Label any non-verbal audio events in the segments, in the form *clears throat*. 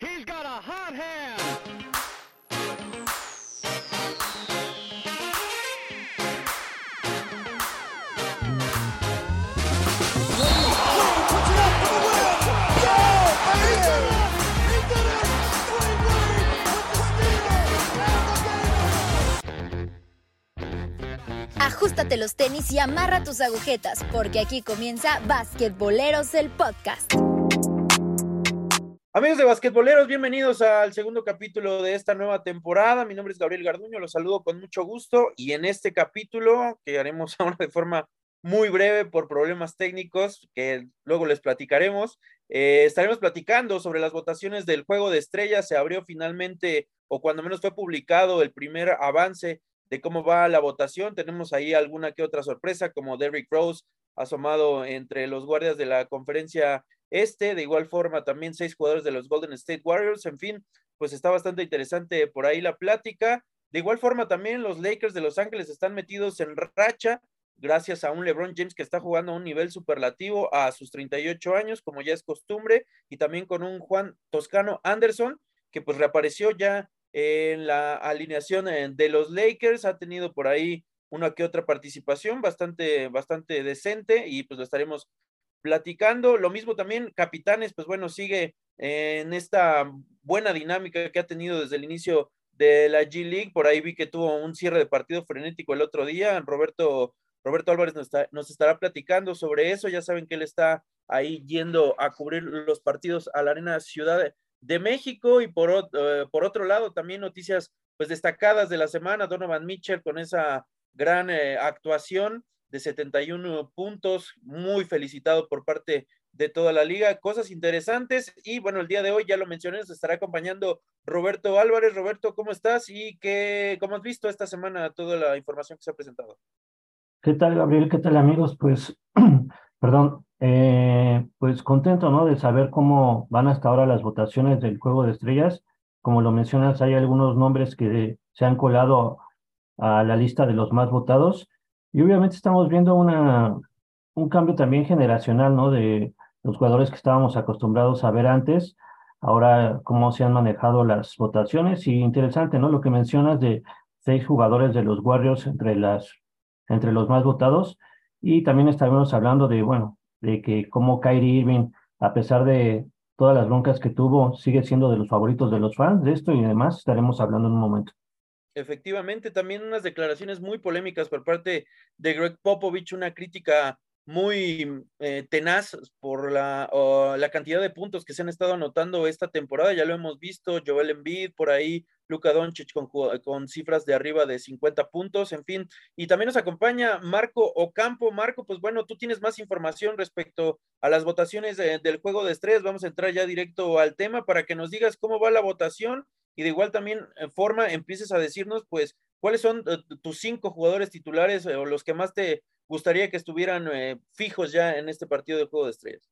He's got a hot hand. Ajustate los tenis y amarra tus agujetas, porque aquí comienza Basquetboleros el podcast. Amigos de Basquetboleros, bienvenidos al segundo capítulo de esta nueva temporada. Mi nombre es Gabriel Garduño, los saludo con mucho gusto y en este capítulo, que haremos *laughs* ahora de forma muy breve por problemas técnicos que luego les platicaremos, eh, estaremos platicando sobre las votaciones del juego de estrellas. Se abrió finalmente, o cuando menos fue publicado, el primer avance de cómo va la votación. Tenemos ahí alguna que otra sorpresa, como Derrick Rose asomado entre los guardias de la conferencia este, de igual forma también seis jugadores de los Golden State Warriors, en fin, pues está bastante interesante por ahí la plática. De igual forma también los Lakers de Los Ángeles están metidos en racha gracias a un LeBron James que está jugando a un nivel superlativo a sus 38 años, como ya es costumbre, y también con un Juan Toscano Anderson, que pues reapareció ya en la alineación eh, de los Lakers, ha tenido por ahí una que otra participación bastante, bastante decente y pues lo estaremos platicando. Lo mismo también, Capitanes, pues bueno, sigue en esta buena dinámica que ha tenido desde el inicio de la G League. Por ahí vi que tuvo un cierre de partido frenético el otro día. Roberto, Roberto Álvarez nos, nos estará platicando sobre eso. Ya saben que él está ahí yendo a cubrir los partidos a la Arena Ciudad de México y por, eh, por otro lado también noticias pues destacadas de la semana, Donovan Mitchell con esa gran eh, actuación de 71 puntos, muy felicitado por parte de toda la liga, cosas interesantes y bueno, el día de hoy ya lo mencioné, nos estará acompañando Roberto Álvarez. Roberto, ¿cómo estás? Y qué, ¿cómo has visto esta semana toda la información que se ha presentado? ¿Qué tal, Gabriel? ¿Qué tal, amigos? Pues, *clears throat* perdón, eh, pues contento, ¿no? De saber cómo van hasta ahora las votaciones del Juego de Estrellas. Como lo mencionas, hay algunos nombres que se han colado a la lista de los más votados. Y obviamente estamos viendo una, un cambio también generacional, ¿no? De los jugadores que estábamos acostumbrados a ver antes, ahora cómo se han manejado las votaciones. Y interesante, ¿no? Lo que mencionas de seis jugadores de los Warriors entre, las, entre los más votados. Y también estaremos hablando de, bueno, de que como Kyrie Irving, a pesar de todas las broncas que tuvo, sigue siendo de los favoritos de los fans. De esto y demás estaremos hablando en un momento. Efectivamente, también unas declaraciones muy polémicas por parte de Greg Popovich, una crítica muy eh, tenaz por la, la cantidad de puntos que se han estado anotando esta temporada. Ya lo hemos visto, Joel Embiid por ahí, Luka Doncic con, con, cifras de arriba de 50 puntos, en fin. Y también nos acompaña Marco Ocampo. Marco, pues bueno, tú tienes más información respecto a las votaciones del juego de estrés. Vamos a entrar ya directo al tema para que nos digas cómo va la votación y de igual también eh, forma empieces a decirnos, pues, cuáles son eh, tus cinco jugadores titulares o los que más te gustaría que estuvieran eh, fijos ya en este partido de Juego de Estrellas.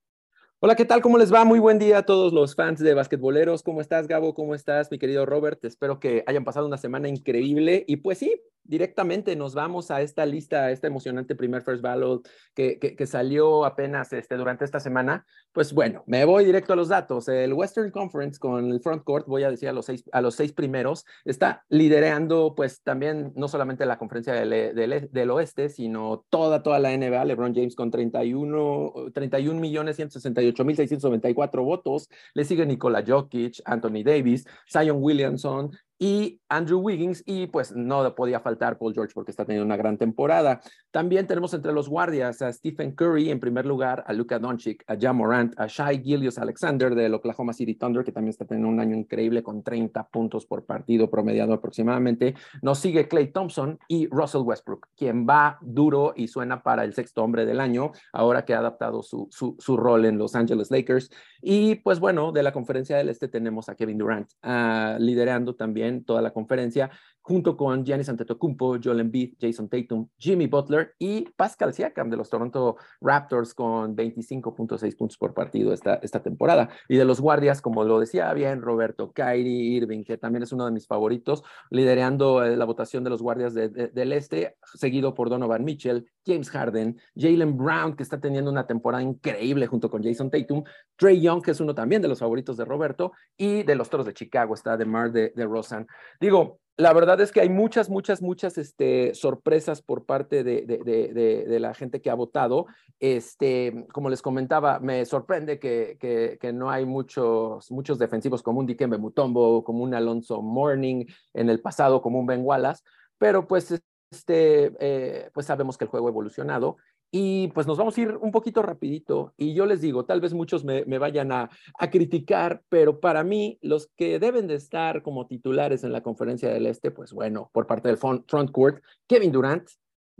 Hola, ¿qué tal? ¿Cómo les va? Muy buen día a todos los fans de basquetboleros. ¿Cómo estás, Gabo? ¿Cómo estás, mi querido Robert? Espero que hayan pasado una semana increíble. Y pues sí, directamente nos vamos a esta lista, a este emocionante primer First Ballot que, que, salió apenas este, durante esta semana. Pues bueno, me voy directo a los datos. El Western Conference con el front court, voy a decir a los seis, a los seis primeros, está liderando pues también no solamente la conferencia del, del, del oeste, sino toda, toda la NBA. LeBron James con 31, 31 millones 168 mil 694 votos. Le sigue Nikola Jokic, Anthony Davis, Zion Williamson, y Andrew Wiggins y pues no podía faltar Paul George porque está teniendo una gran temporada. También tenemos entre los guardias a Stephen Curry en primer lugar, a Luka Doncic, a Jam Morant, a Shai Gillius Alexander del Oklahoma City Thunder que también está teniendo un año increíble con 30 puntos por partido promediado aproximadamente. Nos sigue Clay Thompson y Russell Westbrook, quien va duro y suena para el sexto hombre del año ahora que ha adaptado su, su, su rol en Los Angeles Lakers. Y pues bueno, de la conferencia del este tenemos a Kevin Durant uh, liderando también toda la conferencia, junto con Giannis Antetokounmpo, Joel Embiid, Jason Tatum, Jimmy Butler y Pascal Siakam de los Toronto Raptors con 25.6 puntos por partido esta, esta temporada. Y de los guardias, como lo decía bien Roberto, Kyrie Irving, que también es uno de mis favoritos, liderando eh, la votación de los guardias del este, seguido por Donovan Mitchell, James Harden, Jalen Brown, que está teniendo una temporada increíble junto con Jason Tatum, Trey Young, que es uno también de los favoritos de Roberto, y de los Toros de Chicago está DeMar de, de Rosan. Digo, la verdad es que hay muchas, muchas, muchas este, sorpresas por parte de, la gente que ha votado. Este, como les comentaba, me sorprende que, no hay muchos, muchos defensivos como un Dikembe Mutombo, como un Alonso Morning en el pasado, como un Ben Wallace, pero pues, este, eh, pues sabemos que el juego ha evolucionado y pues nos vamos a ir un poquito rapidito y yo les digo, tal vez muchos me, vayan a, criticar, pero para mí los que deben de estar como titulares en la conferencia del Este, pues bueno, por parte del front, court, Kevin Durant,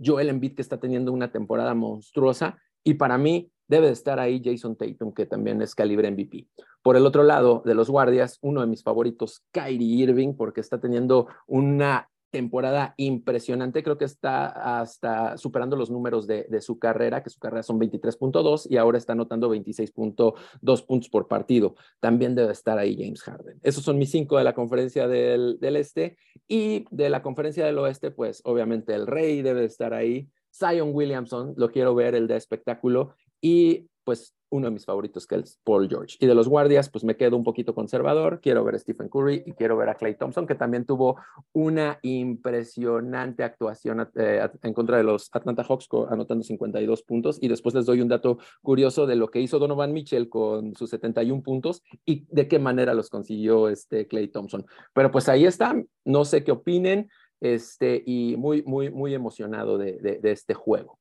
Joel Embiid que está teniendo una temporada monstruosa y para mí debe de estar ahí Jason Tatum que también es calibre MVP. Por el otro lado de los guardias, uno de mis favoritos, Kyrie Irving, porque está teniendo una temporada impresionante, creo que está hasta superando los números de, su carrera, que su carrera son 23.2 y ahora está anotando 26.2 puntos por partido. También debe estar ahí James Harden. Esos son mis cinco de la conferencia del, del este y de la conferencia del oeste, pues obviamente el rey debe estar ahí. Zion Williamson, lo quiero ver, el de espectáculo. Y pues uno de mis favoritos que es Paul George. Y de los guardias, pues me quedo un poquito conservador. Quiero ver a Stephen Curry y quiero ver a Clay Thompson, que también tuvo una impresionante actuación eh, en contra de los Atlanta Hawks, anotando 52 puntos. Y después les doy un dato curioso de lo que hizo Donovan Mitchell con sus 71 puntos y de qué manera los consiguió este Clay Thompson. Pero pues ahí está. No sé qué opinen. Este, y muy, muy, muy emocionado de, de este juego.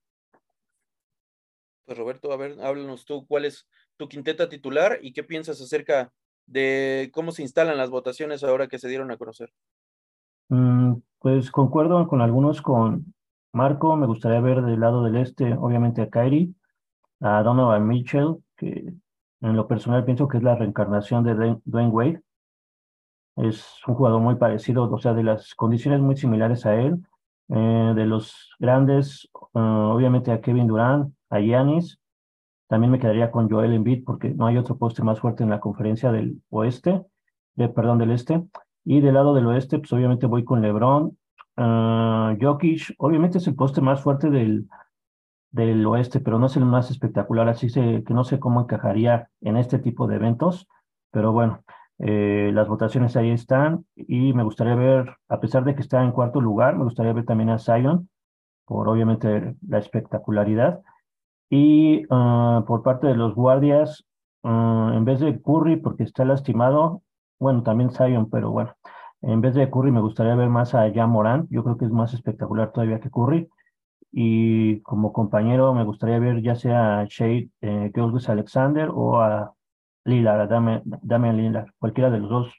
Pues Roberto, a ver, háblanos tú, ¿cuál es tu quinteta titular y qué piensas acerca de cómo se instalan las votaciones ahora que se dieron a conocer? Mm, pues concuerdo con algunos con Marco, me gustaría ver del lado del este, obviamente a Kyrie, a Donovan Mitchell, que en lo personal pienso que es la reencarnación de Dwayne Wade. Es un jugador muy parecido, o sea, de las condiciones muy similares a él. Eh, de los grandes, ah, obviamente a Kevin Durant, a Giannis. También me quedaría con Joel Embiid porque no hay otro poste más fuerte en la conferencia del oeste, de, perdón, del este. Y del lado del oeste, pues obviamente voy con LeBron. Uh, Jokic, obviamente es el poste más fuerte del, del oeste, pero no es el más espectacular, así que no sé cómo encajaría en este tipo de eventos. Pero bueno, eh, las votaciones ahí están y me gustaría ver, a pesar de que está en cuarto lugar, me gustaría ver también a Zion, por obviamente la espectacularidad. Y ah, por parte de los guardias, ah, en vez de Curry, porque está lastimado, bueno, también Zion, pero bueno, en vez de Curry me gustaría ver más a Jan Morán, yo creo que es más espectacular todavía que Curry. Y como compañero me gustaría ver ya sea a Shea eh, Alexander o a Lillard, a Damian, Damian Lillard, cualquiera de los dos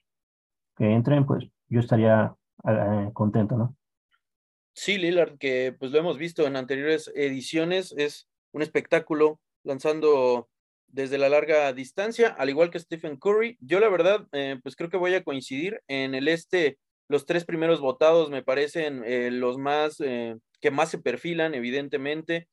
que entren, pues yo estaría eh, contento, ¿no? Sí, Lillard, que pues lo hemos visto en anteriores ediciones, es un espectáculo lanzando desde la larga distancia, al igual que Stephen Curry. Yo la verdad, eh, pues creo que voy a coincidir en el este. Los tres primeros votados me parecen eh, los más eh, que más se perfilan, evidentemente.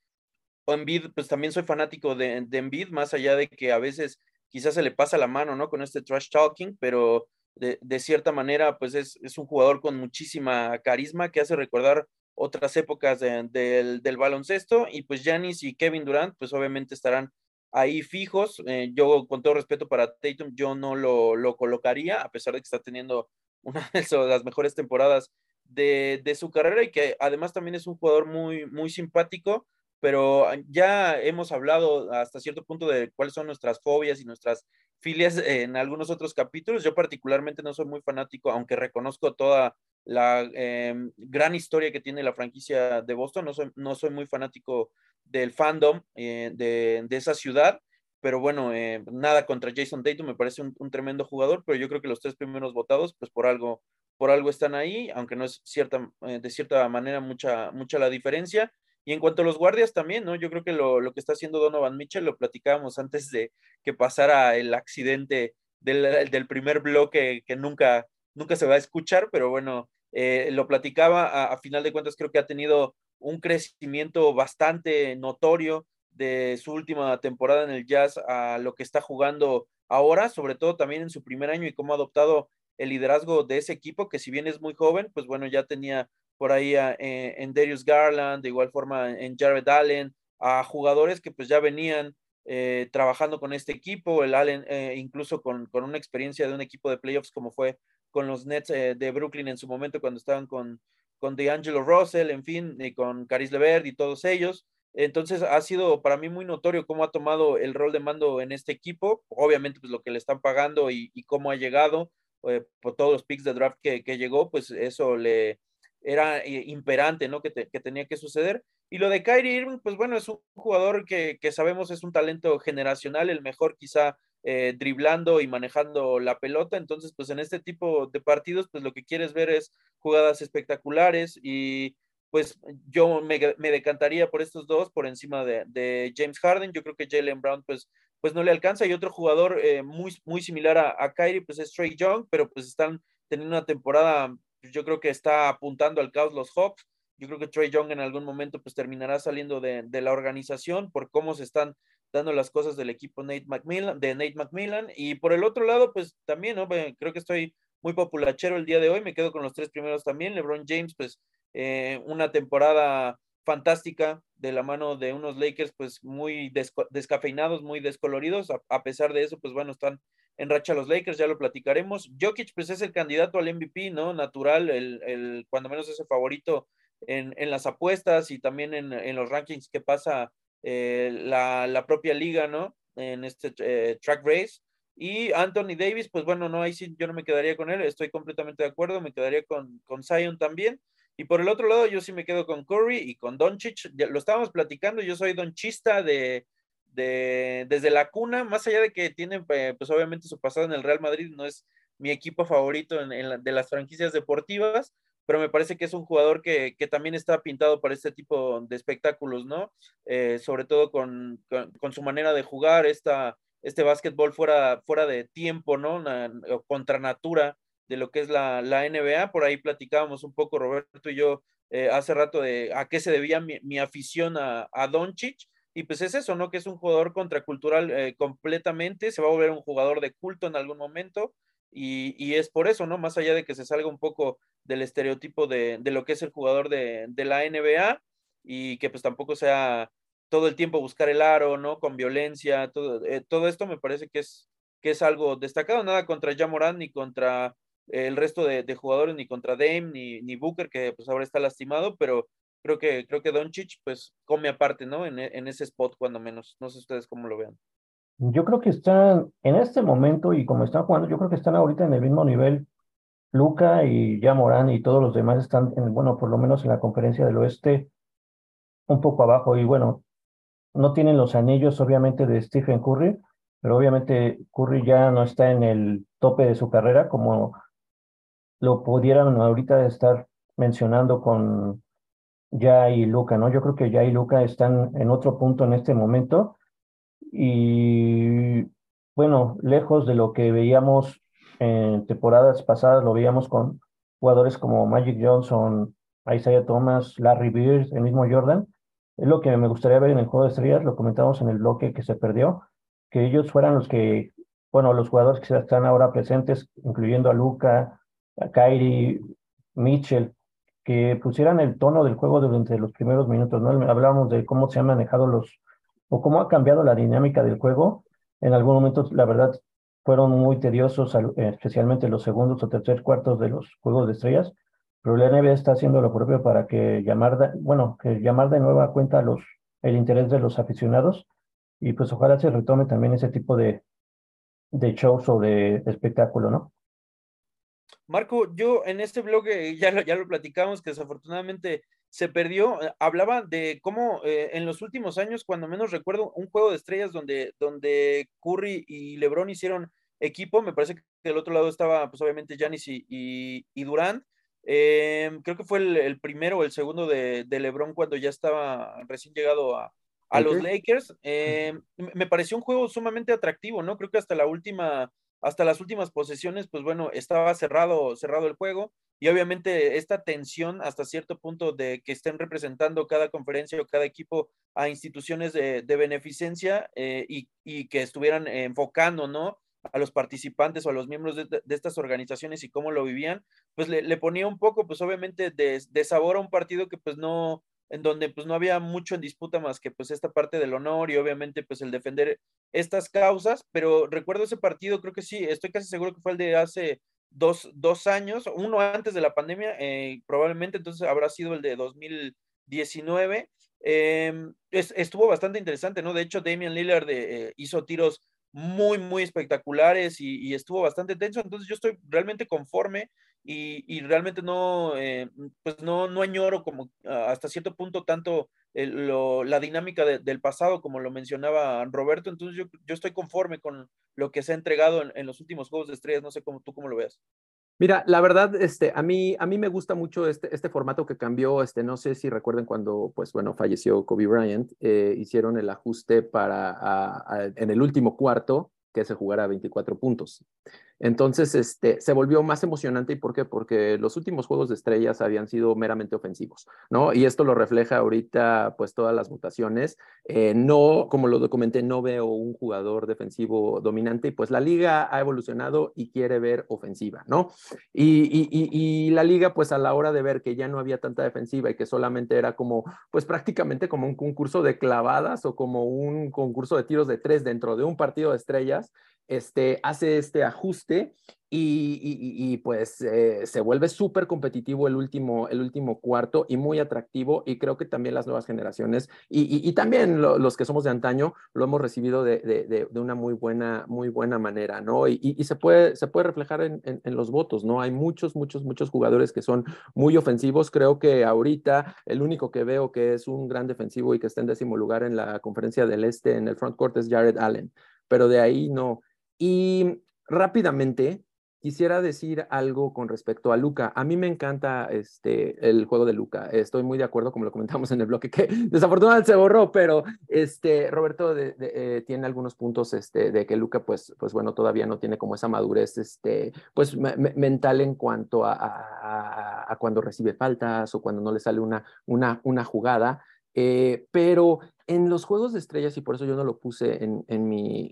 O Embiid, pues también soy fanático de, de Embiid, más allá de que a veces quizás se le pasa la mano, ¿no? Con este trash talking, pero de, de cierta manera, pues es, es, un jugador con muchísima carisma que hace recordar otras épocas del, del, baloncesto y pues Giannis y Kevin Durant pues obviamente estarán ahí fijos. Eh, yo con todo respeto para Tatum, yo no lo, lo, colocaría a pesar de que está teniendo una *laughs* de las mejores temporadas de, de, su carrera y que además también es un jugador muy, muy simpático, pero ya hemos hablado hasta cierto punto de cuáles son nuestras fobias y nuestras filias en algunos otros capítulos. Yo particularmente no soy muy fanático, aunque reconozco toda la em, gran historia que tiene la franquicia de Boston. No soy, no soy muy fanático del fandom eh, de, esa ciudad, pero bueno, eh, nada contra Jason Tatum, me parece un, tremendo jugador, pero yo creo que los tres primeros votados, pues por algo, por algo están ahí, aunque no es cierta, eh, de cierta manera mucha, mucha la diferencia. Y en cuanto a los guardias también, ¿no? Yo creo que lo, lo que está haciendo Donovan Mitchell, lo platicábamos antes de que pasara el accidente del, del primer bloque que nunca, nunca se va a escuchar, pero bueno, eh, lo platicaba, a, final de cuentas creo que ha tenido un crecimiento bastante notorio de su última temporada en el Jazz a lo que está jugando ahora, sobre todo también en su primer año y cómo ha adoptado el liderazgo de ese equipo, que si bien es muy joven, pues bueno, ya tenía por ahí eh, en Darius Garland, de igual forma en Jared Allen, a jugadores que pues ya venían eh, trabajando con este equipo, el Allen eh, incluso con, con, una experiencia de un equipo de playoffs como fue con los Nets de Brooklyn en su momento cuando estaban con, con DeAngelo Russell, en fin, y con Caris Levert y todos ellos. Entonces ha sido para mí muy notorio cómo ha tomado el rol de mando en este equipo, obviamente pues lo que le están pagando y, y cómo ha llegado, por todos los picks de draft que, que, llegó, pues eso le, era eh, imperante, ¿no? Que, que, tenía que suceder. Y lo de Kyrie Irving, pues bueno, es un jugador que, que sabemos es un talento generacional, el mejor quizá eh, driblando y manejando la pelota. Entonces, pues en este tipo de partidos, pues lo que quieres ver es jugadas espectaculares y pues yo me, me decantaría por estos dos por encima de, de, James Harden. Yo creo que Jalen Brown, pues, pues no le alcanza. Y otro jugador eh, muy, muy similar a, a Kyrie, pues es Trey Young, pero pues están teniendo una temporada yo creo que está apuntando al caos los Hawks. Yo creo que Trey Young en algún momento pues terminará saliendo de, la organización por cómo se están dando las cosas del equipo Nate McMillan, de Nate McMillan. Y por el otro lado, pues también, ¿no? Creo que estoy muy populachero el día de hoy. Me quedo con los tres primeros también. LeBron James, pues eh, una temporada fantástica de la mano de unos Lakers pues muy descafeinados, muy descoloridos. A, pesar de eso, pues bueno, están en racha los Lakers, ya lo platicaremos. Jokic, pues es el candidato al MVP, ¿no? Natural, el, el cuando menos es el favorito en, en, las apuestas y también en, en los rankings que pasa eh, la, la, propia liga, ¿no? En este eh, track race. Y Anthony Davis, pues bueno, no, ahí sí yo no me quedaría con él, estoy completamente de acuerdo, me quedaría con, con Zion también. Y por el otro lado, yo sí me quedo con Curry y con Doncic. Lo estábamos platicando, yo soy donchista de, de, desde la cuna, más allá de que tiene, eh, pues obviamente su pasado en el Real Madrid, no es mi equipo favorito en, en la, de las franquicias deportivas, pero me parece que es un jugador que, que también está pintado para este tipo de espectáculos, ¿no? Eh, sobre todo con, con, con, su manera de jugar, esta, este básquetbol fuera, fuera de tiempo, ¿no? Una, contra natura de lo que es la, la, NBA. Por ahí platicábamos un poco, Roberto y yo, eh, hace rato de a qué se debía mi, mi afición a, a Doncic y pues es eso, ¿no? Que es un jugador contracultural eh, completamente, se va a volver un jugador de culto en algún momento, y, y, es por eso, ¿no? Más allá de que se salga un poco del estereotipo de, de lo que es el jugador de, de, la NBA, y que pues tampoco sea todo el tiempo buscar el aro, ¿no? Con violencia, todo, eh, todo esto me parece que es, que es algo destacado, nada contra Jamoran ni contra el resto de, jugadores, ni contra Dame, ni, ni Booker, que pues ahora está lastimado, pero creo que, creo que Doncic pues come aparte, ¿no? En, en, ese spot cuando menos. No sé ustedes cómo lo vean. Yo creo que están en este momento y como están jugando, yo creo que están ahorita en el mismo nivel. Luca y ya Morán y todos los demás están, en, bueno, por lo menos en la conferencia del oeste, un poco abajo. Y bueno, no tienen los anillos, obviamente, de Stephen Curry, pero obviamente Curry ya no está en el tope de su carrera como lo pudieran ahorita estar mencionando con ya y Luca, ¿no? Yo creo que ya y Luca están en otro punto en este momento y bueno, lejos de lo que veíamos en temporadas pasadas, lo veíamos con jugadores como Magic Johnson, Isaiah Thomas, Larry Bird, el mismo Jordan. Es lo que me gustaría ver en el juego de estrellas, lo comentamos en el bloque que se perdió, que ellos fueran los que, bueno, los jugadores que están ahora presentes, incluyendo a Luca, a Kyrie, Mitchell, que pusieran el tono del juego durante los primeros minutos, ¿no? Hablábamos de cómo se han manejado los, o cómo ha cambiado la dinámica del juego. En algún momento, la verdad, fueron muy tediosos, especialmente los segundos o tercer cuartos de los juegos de estrellas, pero la NBA está haciendo lo propio para que llamar, de, bueno, que llamar de nueva cuenta los, el interés de los aficionados y pues ojalá se retome también ese tipo de, de shows o de espectáculo, ¿no? Marco, yo en este blog ya lo, ya lo platicamos, que desafortunadamente se perdió. Eh, hablaba de cómo eh, en los últimos años, cuando menos recuerdo, un juego de estrellas donde, donde Curry y LeBron hicieron equipo. Me parece que del otro lado estaba, pues obviamente, Giannis y, y, y Durant. Eh, creo que fue el, el, primero o el segundo de, de, LeBron cuando ya estaba recién llegado a, a okay. los Lakers. Eh, me pareció un juego sumamente atractivo, ¿no? Creo que hasta la última hasta las últimas posesiones, pues bueno, estaba cerrado, cerrado el juego y obviamente esta tensión hasta cierto punto de que estén representando cada conferencia o cada equipo a instituciones de, beneficencia eh, y, que estuvieran enfocando, ¿no? a los participantes o a los miembros de, estas organizaciones y cómo lo vivían, pues le, ponía un poco, pues obviamente de, de, sabor a un partido que pues no, en donde pues no había mucho en disputa más que pues esta parte del honor y obviamente pues el defender estas causas, pero recuerdo ese partido, creo que sí, estoy casi seguro que fue el de hace dos, dos años, uno antes de la pandemia, eh, probablemente entonces habrá sido el de 2019. Em, estuvo bastante interesante, ¿no? De hecho, Damian Lillard eh, hizo tiros muy, muy espectaculares y, estuvo bastante tenso, entonces yo estoy realmente conforme y, realmente no, eh, pues no, no añoro como hasta cierto punto tanto la dinámica del pasado, como lo mencionaba Roberto. Entonces yo, yo estoy conforme con lo que se ha entregado en, los últimos Juegos de Estrellas. No sé cómo tú cómo lo veas. Mira, la verdad, este, a mí, a mí me gusta mucho este, este formato que cambió. Este, no sé si recuerden cuando, pues bueno, falleció Kobe Bryant, eh, hicieron el ajuste para en el último cuarto que se jugara a 24 puntos. Entonces, este, se volvió más emocionante. ¿Y por qué? Porque los últimos juegos de estrellas habían sido meramente ofensivos, ¿no? Y esto lo refleja ahorita, pues, todas las votaciones. Eh, no, como lo documenté, no veo un jugador defensivo dominante y pues la liga ha evolucionado y quiere ver ofensiva, ¿no? Y, y, la liga, pues, a la hora de ver que ya no había tanta defensiva y que solamente era como, pues, prácticamente como un concurso de clavadas o como un concurso de tiros de tres dentro de un partido de estrellas, este, hace este ajuste y, pues eh, se vuelve súper competitivo el último, el último cuarto y muy atractivo y creo que también las nuevas generaciones y, también los que somos de antaño lo hemos recibido de, una muy buena, muy buena manera, ¿no? Y, se, puede, se puede reflejar en, en, los votos, ¿no? Hay muchos, muchos, muchos jugadores que son muy ofensivos. Creo que ahorita el único que veo que es un gran defensivo y que está en décimo lugar en la conferencia del Este en el front court es Jared Allen, pero de ahí no. Y rápidamente quisiera decir algo con respecto a Luca. A mí me encanta este, el juego de Luca. Estoy muy de acuerdo, como lo comentamos en el bloque, que *laughs* desafortunadamente se borró, pero este, Roberto eh, tiene algunos puntos este, de que Luca, pues, pues bueno, todavía no tiene como esa madurez este, pues, mental en cuanto a, a, a, cuando recibe faltas o cuando no le sale una, una, una jugada. Eh, pero en los juegos de estrellas, y por eso yo no lo puse en, mi,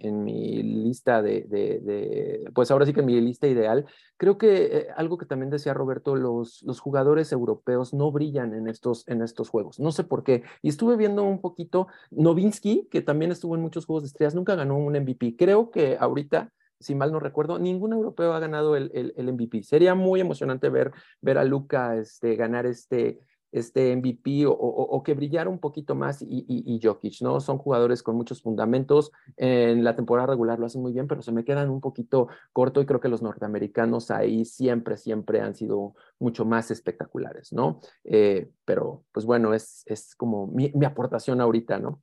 lista de, pues ahora sí que en mi lista ideal, creo que eh, algo que también decía Roberto, los, jugadores europeos no brillan en estos, juegos. No sé por qué. Y estuve viendo un poquito, Novinsky, que también estuvo en muchos juegos de estrellas, nunca ganó un MVP. Creo que ahorita si mal no recuerdo, ningún europeo ha ganado el, MVP. Sería muy emocionante ver, ver a Luca este, ganar este, este MVP o, que brillara un poquito más y, y, Jokic, ¿no? Son jugadores con muchos fundamentos. En la temporada regular lo hacen muy bien, pero se me quedan un poquito corto y creo que los norteamericanos ahí siempre, siempre han sido mucho más espectaculares, ¿no? Eh, pero, pues bueno, es, es como mi, mi, aportación ahorita, ¿no?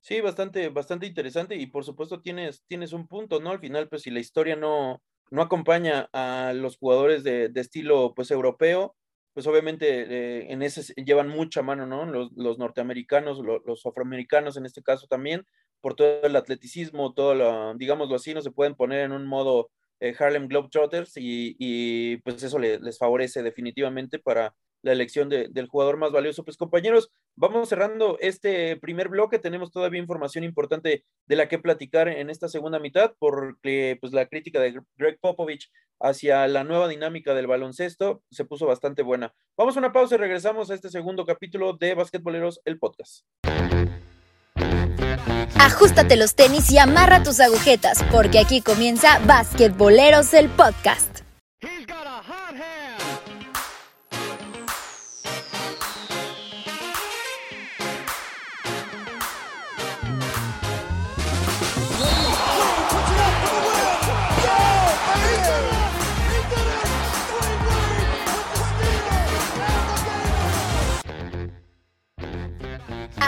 Sí, bastante, bastante interesante y por supuesto tienes, tienes un punto, ¿no? Al final, pues si la historia no, no acompaña a los jugadores de, de estilo, pues europeo, pues obviamente eh, en ese llevan mucha mano, ¿no? Los, norteamericanos, los afroamericanos en este caso también, por todo el atleticismo, todo lo, digámoslo así, no se pueden poner en un modo eh, Harlem Globetrotters y, y pues eso les favorece definitivamente para la elección del jugador más valioso. Pues compañeros, vamos cerrando este primer bloque. Tenemos todavía información importante de la que platicar en esta segunda mitad, porque pues la crítica de Greg Popovich hacia la nueva dinámica del baloncesto se puso bastante buena. Vamos a una pausa y regresamos a este segundo capítulo de Basquetboleros, el podcast. Ajustate los tenis y amarra tus agujetas, porque aquí comienza Basquetboleros, el podcast.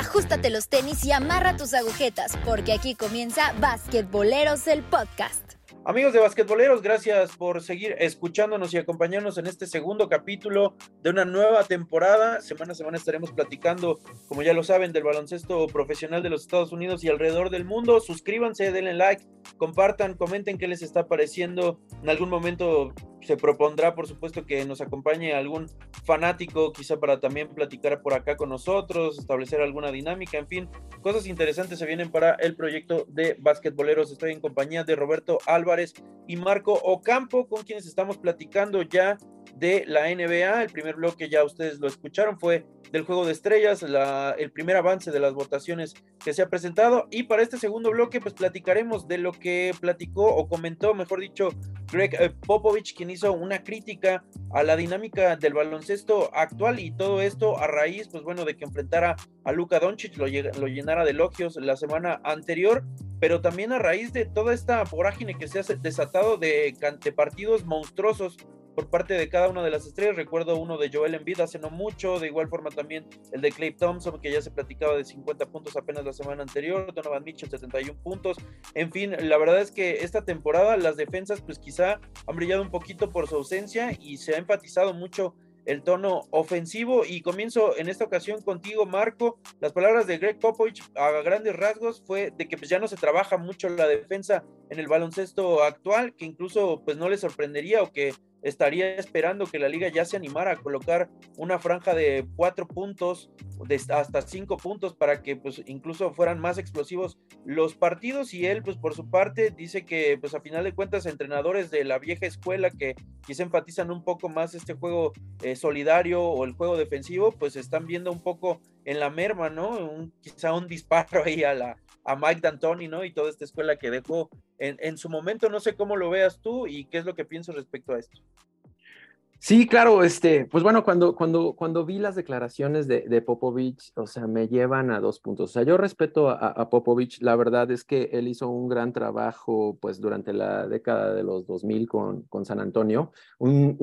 Ajustate los tenis y amarra tus agujetas, porque aquí comienza Basquetboleros el podcast. Amigos de basquetboleros, gracias por seguir escuchándonos y acompañarnos en este segundo capítulo de una nueva temporada. Semana a semana estaremos platicando, como ya lo saben, del baloncesto profesional de los Estados Unidos y alrededor del mundo. Suscríbanse, denle like, compartan, comenten qué les está pareciendo. En algún momento se propondrá, por supuesto, que nos acompañe algún fanático, quizá para también platicar por acá con nosotros, establecer alguna dinámica, en fin, cosas interesantes se vienen para el proyecto de basquetboleros. Estoy en compañía de Roberto Álvarez y Marco Ocampo, con quienes estamos platicando ya de la NBA. El primer bloque ya ustedes lo escucharon, fue del juego de estrellas, la, el primer avance de las votaciones que se ha presentado. Y para este segundo bloque, pues platicaremos de lo que platicó o comentó, mejor dicho, Greg eh, Popovich, quien hizo una crítica a la dinámica del baloncesto actual y todo esto a raíz, pues bueno, de que enfrentara a Luka Doncic, lo, lo llenara de elogios la semana anterior pero también a raíz de toda esta vorágine que se ha desatado de, de partidos monstruosos por parte de cada una de las estrellas. Recuerdo uno de Joel Embiid hace no mucho, de igual forma también el de Clay Thompson, que ya se platicaba de 50 puntos apenas la semana anterior, Donovan Mitchell 71 puntos. En fin, la verdad es que esta temporada las defensas pues quizá han brillado un poquito por su ausencia y se ha enfatizado mucho el tono ofensivo y comienzo en esta ocasión contigo, Marco. Las palabras de Greg Popovich a grandes rasgos fue de que pues ya no se trabaja mucho la defensa en el baloncesto actual, que incluso pues no le sorprendería o que estaría esperando que la liga ya se animara a colocar una franja de cuatro puntos, de hasta cinco puntos, para que pues incluso fueran más explosivos los partidos. Y él, pues por su parte, dice que pues a final de cuentas, entrenadores de la vieja escuela que quizá enfatizan un poco más este juego eh, solidario o el juego defensivo, pues están viendo un poco en la merma, ¿no? Un, quizá un disparo ahí a la a Mike D'Antoni, ¿no? Y toda esta escuela que dejó en, en, su momento. No sé cómo lo veas tú y qué es lo que piensas respecto a esto. Sí, claro, este, pues bueno, cuando, cuando, cuando vi las declaraciones de, Popovich, o sea, me llevan a dos puntos. O sea, yo respeto a, Popovich, la verdad es que él hizo un gran trabajo, pues, durante la década de los 2000 con, con San Antonio, un,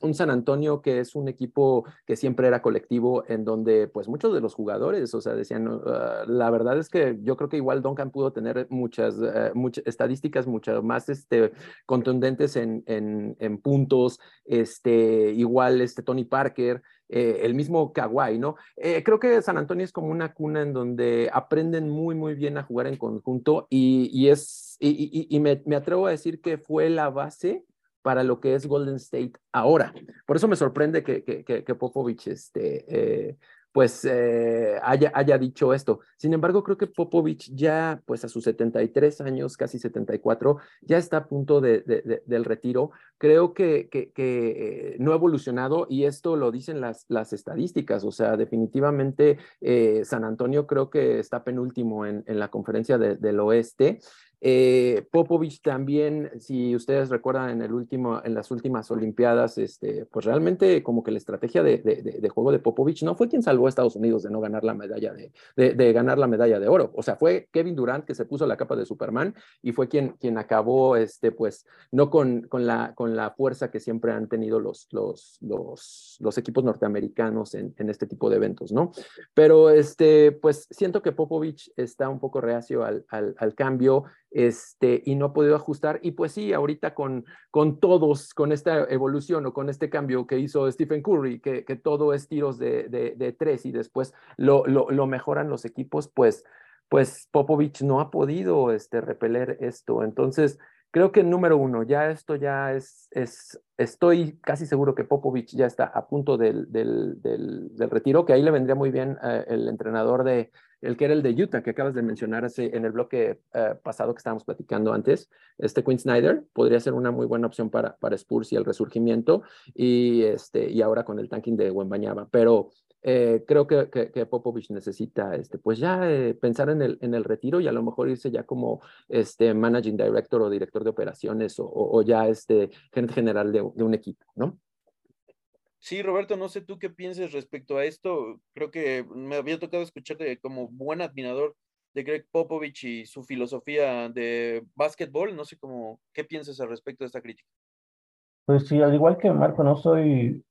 un, San Antonio que es un equipo que siempre era colectivo, en donde, pues, muchos de los jugadores, o sea, decían, uh, la verdad es que yo creo que igual Duncan pudo tener muchas, uh, muchas estadísticas mucho más, este, contundentes en, en, en puntos, este, igual este Tony Parker, eh, el mismo Kawhi, ¿no? Eh, creo que San Antonio es como una cuna en donde aprenden muy, muy bien a jugar en conjunto y, y es, y, me, atrevo a decir que fue la base para lo que es Golden State ahora. Por eso me sorprende que, que, que Popovich este, eh, pues eh, haya, haya, dicho esto. Sin embargo, creo que Popovich ya, pues a sus 73 años, casi 74, ya está a punto de, de, de, del retiro. Creo que, que, que, eh, no ha evolucionado y esto lo dicen las, las estadísticas. O sea, definitivamente eh, San Antonio creo que está penúltimo en, en la conferencia del oeste. Eh, Popovich también, si ustedes recuerdan en, el último, en las últimas Olimpiadas, este, pues realmente como que la estrategia de, juego de Popovich no fue quien salvó a Estados Unidos de no ganar la medalla de, ganar la medalla de oro. O sea, fue Kevin Durant que se puso la capa de Superman y fue quien, quien acabó, este, pues, no con, con, la, con la fuerza que siempre han tenido los, los, los, equipos norteamericanos en, en, este tipo de eventos, ¿no? Pero, este, pues, siento que Popovich está un poco reacio al, al cambio este, y no ha podido ajustar. Y pues sí, ahorita con, con todos, con esta evolución o con este cambio que hizo Stephen Curry, que, que todo es tiros de, de, tres y después lo, lo, lo, mejoran los equipos, pues, pues Popovich no ha podido este, repeler esto. Entonces, creo que número uno, ya esto ya es, es estoy casi seguro que Popovich ya está a punto del, retiro, que ahí le vendría muy bien uh, el entrenador de, el que era el de Utah, que acabas de mencionar en el bloque uh, pasado que estábamos platicando antes, este Quinn Snyder, podría ser una muy buena opción para, Spurs y el resurgimiento, y, este, y ahora con el tanking de Wembanyama, pero eh, creo que, que, que, Popovich necesita, este, pues ya eh, pensar en el, en el retiro y a lo mejor irse ya como este managing director o director de operaciones o, o, o ya este gerente general de, de un equipo, ¿no? Sí, Roberto, no sé tú qué pienses respecto a esto. Creo que me había tocado escucharte como buen admirador de Greg Popovich y su filosofía de básquetbol. No sé cómo, qué piensas al respecto de esta crítica. Pues sí, al igual que Marco, no soy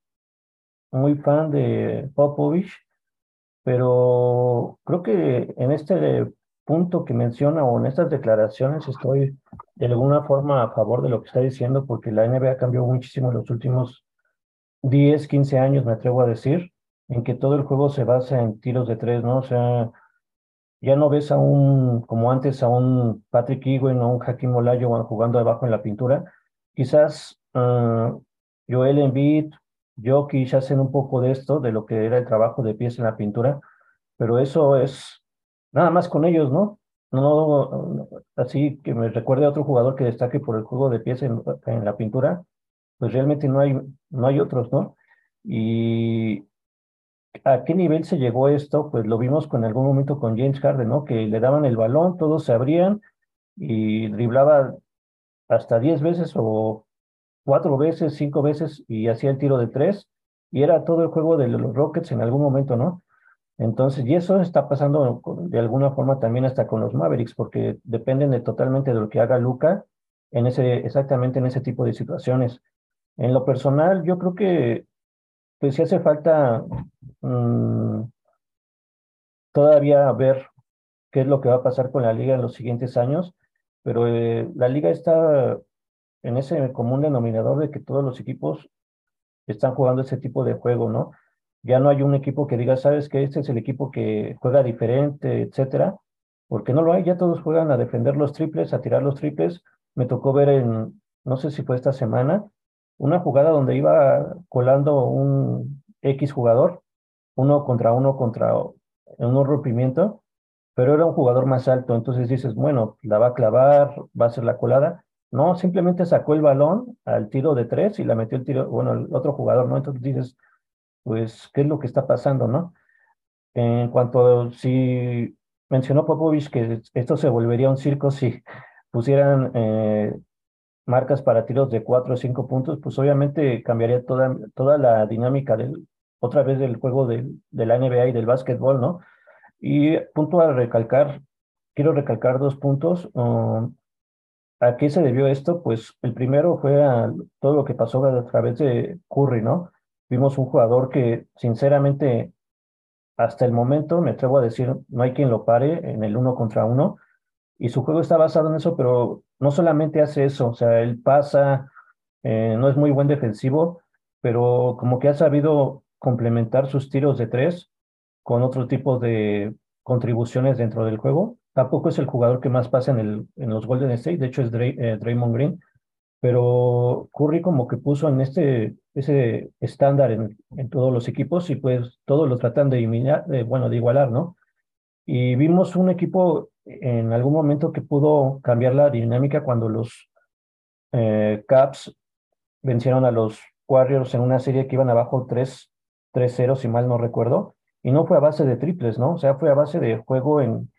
muy fan de Popovich, pero creo que en este punto que menciona o en estas declaraciones estoy de alguna forma a favor de lo que está diciendo porque la NBA cambió muchísimo en los últimos 10, 15 años, me atrevo a decir, en que todo el juego se basa en tiros de tres, ¿no? O sea, ya no ves a un, como antes, a un Patrick Ewing o un Hakim Olajuwon jugando debajo en la pintura. Quizás uh, Joel Embiid, Jokic hacen un poco de esto, de lo que era el trabajo de pies en la pintura, pero eso es nada más con ellos, ¿no? No, así que me recuerde a otro jugador que destaque por el juego de pies en, la pintura, pues realmente no hay, no hay otros, ¿no? Y a qué nivel se llegó esto, pues lo vimos con algún momento con James Harden, ¿no? Que le daban el balón, todos se abrían y driblaba hasta 10 veces o cuatro veces, cinco veces y hacía el tiro de tres y era todo el juego de los Rockets en algún momento, ¿no? Entonces, y eso está pasando de alguna forma también hasta con los Mavericks, porque dependen de, totalmente de lo que haga Luca en ese, exactamente en ese tipo de situaciones. En lo personal, yo creo que pues sí hace falta mm, todavía ver qué es lo que va a pasar con la liga en los siguientes años, pero eh, la liga está en ese común denominador de que todos los equipos están jugando ese tipo de juego, ¿no? Ya no hay un equipo que diga, sabes que este es el equipo que juega diferente, etcétera, porque no lo hay, ya todos juegan a defender los triples, a tirar los triples. Me tocó ver en, no sé si fue esta semana, una jugada donde iba colando un X jugador, uno contra uno contra un rompimiento, pero era un jugador más alto, entonces dices, bueno, la va a clavar, va a hacer la colada. No, simplemente sacó el balón al tiro de tres y la metió el tiro, bueno, el otro jugador, ¿no? Entonces dices, pues, ¿qué es lo que está pasando, no? En cuanto a si mencionó Popovich que esto se volvería un circo si pusieran eh, marcas para tiros de cuatro o cinco puntos, pues obviamente cambiaría toda, toda la dinámica del, otra vez del juego de, de la NBA y del básquetbol, ¿no? Y punto a recalcar, quiero recalcar dos puntos. Um, ¿A qué se debió esto? Pues el primero fue a todo lo que pasó a través de Curry, ¿no? Vimos un jugador que, sinceramente, hasta el momento, me atrevo a decir, no hay quien lo pare en el uno contra uno. Y su juego está basado en eso, pero no solamente hace eso, o sea, él pasa, eh, no es muy buen defensivo, pero como que ha sabido complementar sus tiros de tres con otro tipo de contribuciones dentro del juego. Tampoco es el jugador que más pasa en, el, en los Golden State, de hecho es eh, Draymond Green, pero Curry como que puso en este ese estándar en, en todos los equipos y pues todos lo tratan de, de igualar, ¿no? Y vimos un equipo en algún momento que pudo cambiar la dinámica cuando los eh, Caps vencieron a los Warriors en una serie que iban abajo 3-0, si mal no recuerdo, y no fue a base de triples, ¿no? O sea, fue a base de juego en,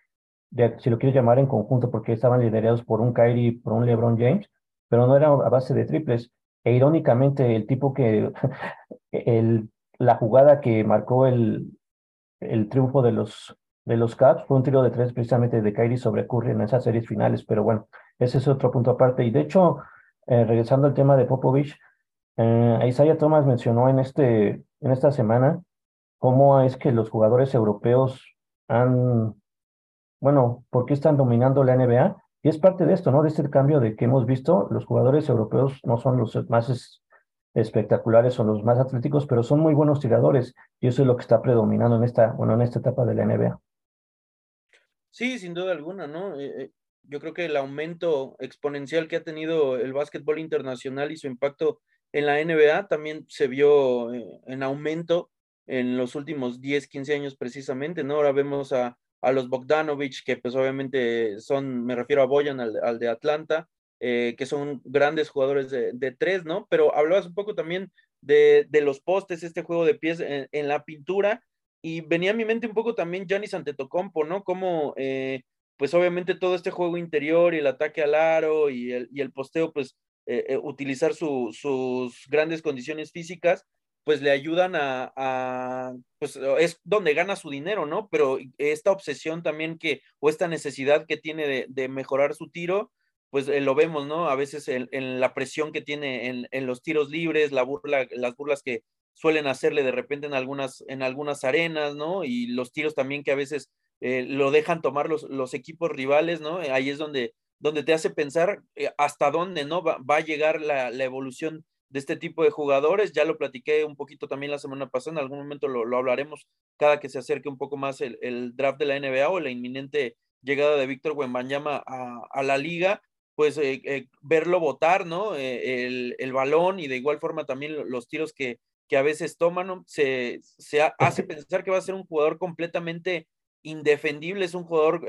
si lo quieres llamar en conjunto, porque estaban liderados por un Kyrie, por un LeBron James, pero no era a base de triples. E irónicamente, el tipo que, *laughs* el, la jugada que marcó el, el triunfo de los, de los Caps fue un tiro de tres precisamente de Kyrie sobre Curry en esas series finales, pero bueno, ese es otro punto aparte. Y de hecho, eh, regresando al tema de Popovich, eh, Isaiah Thomas mencionó en, este, en esta semana cómo es que los jugadores europeos han, bueno, ¿por qué están dominando la NBA? Y es parte de esto, ¿no? De este cambio de que hemos visto, los jugadores europeos no son los más espectaculares o los más atléticos, pero son muy buenos tiradores y eso es lo que está predominando en esta, bueno, en esta etapa de la NBA. Sí, sin duda alguna, ¿no? Eh, eh, yo creo que el aumento exponencial que ha tenido el básquetbol internacional y su impacto en la NBA también se vio eh, en aumento en los últimos 10, 15 años precisamente, ¿no? Ahora vemos a a los Bogdanovich, que pues obviamente son, me refiero a Boyan, al, de Atlanta, eh, que son grandes jugadores de, tres, ¿no? Pero hablabas un poco también de, los postes, este juego de pies en, la pintura, y venía a mi mente un poco también Giannis Antetokounmpo, ¿no? Como, eh, pues obviamente todo este juego interior y el ataque al aro y el, y el posteo, pues eh, utilizar sus grandes condiciones físicas, pues le ayudan a, pues es donde gana su dinero, ¿no? Pero esta obsesión también que, o esta necesidad que tiene de, mejorar su tiro, pues eh, lo vemos, ¿no? A veces en, la presión que tiene en, los tiros libres, la burla, las burlas que suelen hacerle de repente en algunas, en algunas arenas, ¿no? Y los tiros también que a veces eh, lo dejan tomar los, los equipos rivales, ¿no? Ahí es donde, donde te hace pensar eh, hasta dónde, ¿no? Va, va a llegar la, la, evolución de este tipo de jugadores. Ya lo platiqué un poquito también la semana pasada, en algún momento lo, lo hablaremos cada que se acerque un poco más el, el, draft de la NBA o la inminente llegada de Víctor Wembanyama a, a la liga, pues eh, eh, verlo votar, ¿no? Eh, el, el, balón y de igual forma también los tiros que, que a veces toman, ¿no? se, se hace pensar que va a ser un jugador completamente indefendible, es un jugador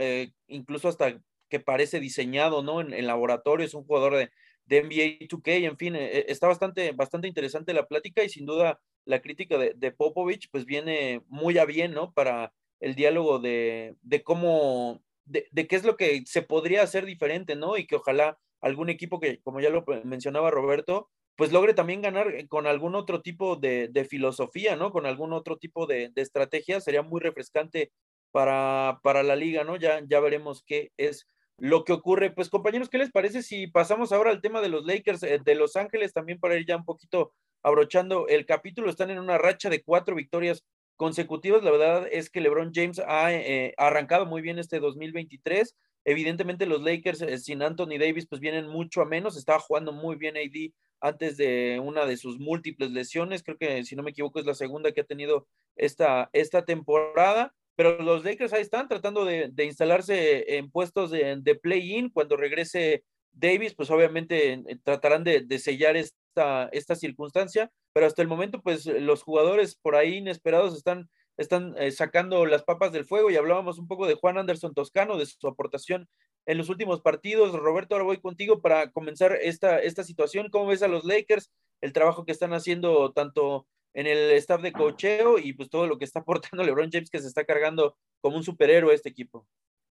incluso hasta que parece diseñado, ¿no? En, en laboratorio, es un jugador de, de NBA 2K, en fin, eh, está bastante, bastante interesante la plática y sin duda la crítica de, Popovich pues viene muy a bien, ¿no? Para el diálogo de, de cómo, de, qué es lo que se podría hacer diferente, ¿no? Y que ojalá algún equipo que, como ya lo mencionaba Roberto, pues logre también ganar eh, con algún otro tipo de, filosofía, ¿no? Con algún otro tipo de, de, estrategia, sería muy refrescante para, para la liga, ¿no? Ya, ya veremos qué es lo que ocurre. Pues compañeros, ¿qué les parece si pasamos ahora al tema de los Lakers eh, de Los Ángeles también para ir ya un poquito abrochando el capítulo? Están en una racha de cuatro victorias consecutivas. La verdad es que LeBron James ha eh, arrancado muy bien este 2023. Evidentemente los Lakers eh, sin Anthony Davis pues vienen mucho a menos. Estaba jugando muy bien AD antes de una de sus múltiples lesiones. Creo que si no me equivoco es la segunda que ha tenido esta, esta temporada pero los Lakers ahí están tratando de, instalarse en puestos de, play-in. Cuando regrese Davis, pues obviamente tratarán de, de, sellar esta, esta circunstancia, pero hasta el momento, pues los jugadores por ahí inesperados están, están eh, sacando las papas del fuego y hablábamos un poco de Juan Anderson Toscano, de su aportación en los últimos partidos. Roberto, ahora voy contigo para comenzar esta, esta situación. ¿Cómo ves a los Lakers? El trabajo que están haciendo tanto en el staff de cocheo y pues todo lo que está *laughs* aportando LeBron James que se está cargando como un superhéroe este equipo.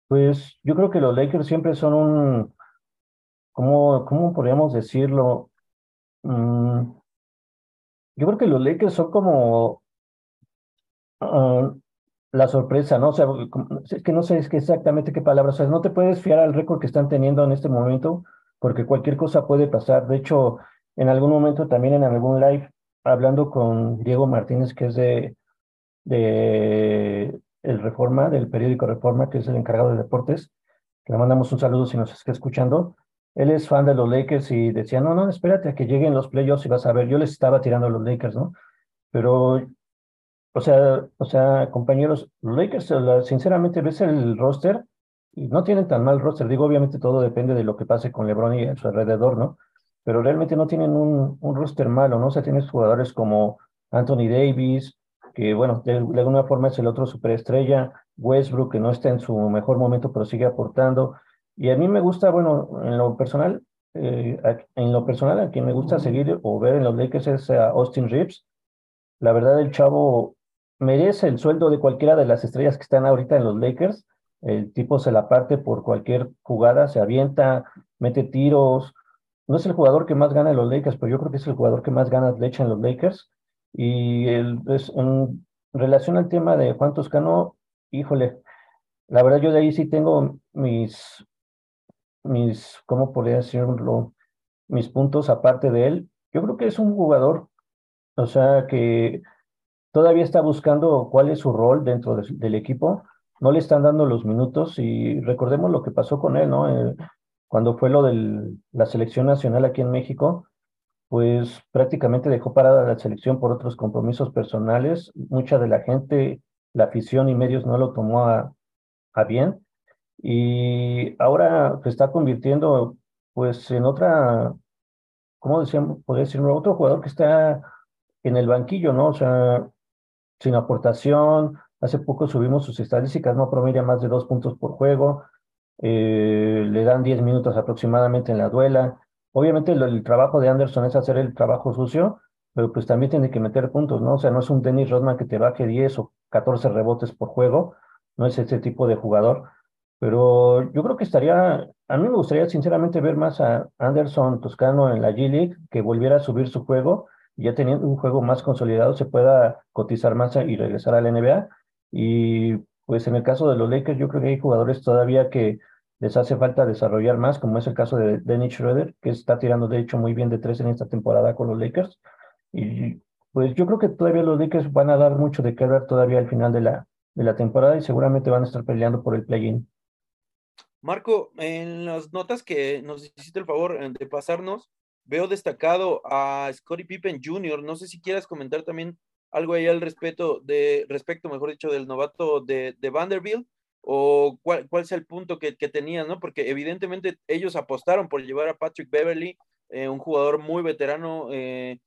Pues yo creo que los Lakers siempre son un, ¿cómo, cómo podríamos decirlo? Mm, yo creo que los Lakers son como uh, la sorpresa, ¿no? O sea, es que no sé es exactamente qué palabras, o sea, no te puedes fiar al récord que están teniendo en este momento porque cualquier cosa puede pasar. De hecho, en algún momento también en algún live hablando con Diego Martínez, que es de, de el Reforma, del periódico Reforma, que es el encargado de deportes. Le mandamos un saludo si nos está escuchando. Él es fan de los Lakers y decía, no, no, espérate que lleguen los playoffs y vas a ver. Yo les estaba tirando a los Lakers, ¿no? Pero, o sea, o sea, compañeros, los Lakers, sinceramente, ves el roster y no tienen tan mal roster. Digo, obviamente todo depende de lo que pase con LeBron y a su alrededor, ¿no? Pero realmente no tienen un, un roster malo, ¿no? O sea, tienes jugadores como Anthony Davis, que bueno, de, de, alguna forma es el otro superestrella, Westbrook, que no está en su mejor momento, pero sigue aportando. Y a mí me gusta, bueno, en lo personal, eh, en lo personal, a quien me gusta seguir o ver en los Lakers es a Austin Reeves. La verdad, el chavo merece el sueldo de cualquiera de las estrellas que están ahorita en los Lakers. El tipo se la parte por cualquier jugada, se avienta, mete tiros, no es el jugador que más gana en los Lakers, pero yo creo que es el jugador que más ganas le en los Lakers. Y el, es, en relación al tema de Juan Toscano, híjole, la verdad yo de ahí sí tengo mis, mis, ¿cómo podría decirlo? Mis puntos aparte de él. Yo creo que es un jugador, o sea, que todavía está buscando cuál es su rol dentro de, del equipo. No le están dando los minutos y recordemos lo que pasó con él, ¿no? Eh, cuando fue lo de la selección nacional aquí en México, pues prácticamente dejó parada la selección por otros compromisos personales. Mucha de la gente, la afición y medios no lo tomó a, a bien. Y ahora se está convirtiendo pues en otra, ¿cómo decíamos? Podría decir, otro jugador que está en el banquillo, ¿no? O sea, sin aportación. Hace poco subimos sus estadísticas, no promedia más de dos puntos por juego eh, le dan 10 minutos aproximadamente en la duela. Obviamente el, trabajo de Anderson es hacer el trabajo sucio, pero pues también tiene que meter puntos, ¿no? O sea, no es un Dennis Rodman que te baje 10 o 14 rebotes por juego, no es ese tipo de jugador. Pero yo creo que estaría, a mí me gustaría sinceramente ver más a Anderson Toscano en la G-League, que volviera a subir su juego, ya teniendo un juego más consolidado se pueda cotizar más y regresar a la NBA. Y pues en el caso de los Lakers yo creo que hay jugadores todavía que les hace falta desarrollar más, como es el caso de Dennis Schroeder, que está tirando de hecho muy bien de tres en esta temporada con los Lakers. Y pues yo creo que todavía los Lakers van a dar mucho de qué ver todavía al final de la, de la temporada y seguramente van a estar peleando por el play-in. Marco, en las notas que nos hiciste el favor eh, de pasarnos, veo destacado a Scottie Pippen Jr. No sé si quieras comentar también algo ahí al respecto, de, respecto mejor dicho, del novato de, de Vanderbilt o cuál, cuál es el punto que, que tenías, ¿no? Porque evidentemente ellos apostaron por llevar a Patrick Beverly, eh, un jugador muy veterano, eh,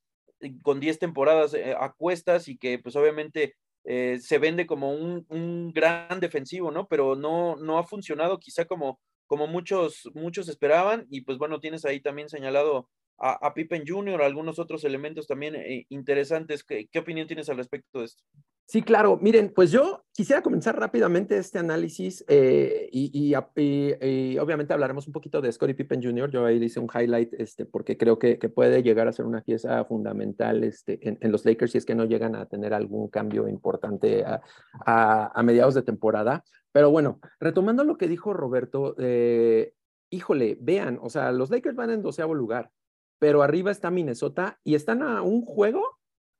con 10 temporadas eh, a cuestas y que pues obviamente se vende como un, un, gran defensivo, ¿no? Pero no, no ha funcionado quizá como, como muchos, muchos esperaban y pues bueno, tienes ahí también señalado a, a Pippen Jr., algunos otros elementos también eh, interesantes. ¿Qué, ¿Qué, opinión tienes al respecto de esto? Sí, claro. Miren, pues yo quisiera comenzar rápidamente este análisis eh, y, y, y, y, obviamente hablaremos un poquito de Scottie Pippen Jr. Yo ahí hice un highlight este, porque creo que, que puede llegar a ser una pieza fundamental este, en, en, los Lakers si es que no llegan a tener algún cambio importante a, a, a mediados de temporada. Pero bueno, retomando lo que dijo Roberto, eh, híjole, vean, o sea, los Lakers van en doceavo lugar pero arriba está Minnesota y están a un juego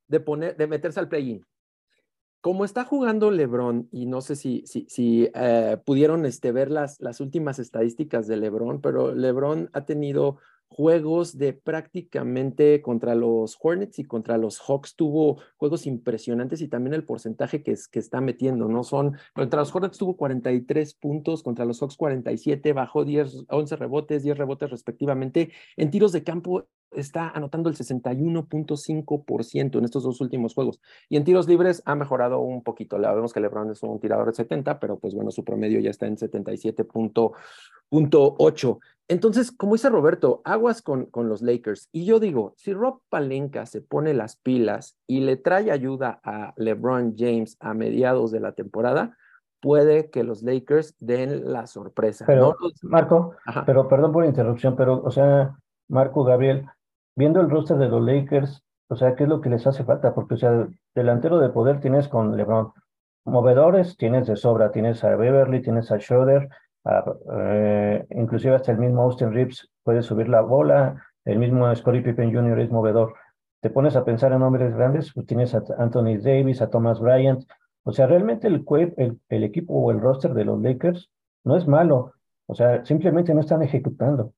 de, poner, de meterse al play-in. Como está jugando LeBron, y no sé si, si, eh, pudieron este, ver las, las últimas estadísticas de LeBron, pero LeBron ha tenido juegos de prácticamente contra los Hornets y contra los Hawks tuvo juegos impresionantes y también el porcentaje que, es, que está metiendo, ¿no? Son, contra los Hornets tuvo 43 puntos, contra los Hawks 47, bajó 10, 11 rebotes, 10 rebotes respectivamente. En tiros de campo está anotando el 61.5% en estos dos últimos juegos. Y en tiros libres ha mejorado un poquito. La vemos que LeBron es un tirador de 70, pero pues bueno, su promedio ya está en 77.8. Entonces, como dice Roberto, aguas con, con los Lakers. Y yo digo, si Rob Palenka se pone las pilas y le trae ayuda a LeBron James a mediados de la temporada, puede que los Lakers den la sorpresa. Pero, ¿no? Marco, Ajá. pero perdón por la interrupción, pero, o sea, Marco, Gabriel, viendo el roster de los Lakers, o sea, ¿qué es lo que les hace falta? Porque, o sea, delantero de poder tienes con LeBron. Movedores tienes de sobra, tienes a Beverly, tienes a Schroeder, eh, inclusive hasta el mismo Austin Reeves puede subir la bola, el mismo Scottie Pippen Jr. es movedor. Te pones a pensar en hombres grandes, pues tienes a Anthony Davis, a Thomas Bryant. O sea, realmente el, el, el equipo o el roster de los Lakers no es malo. O sea, simplemente no están ejecutando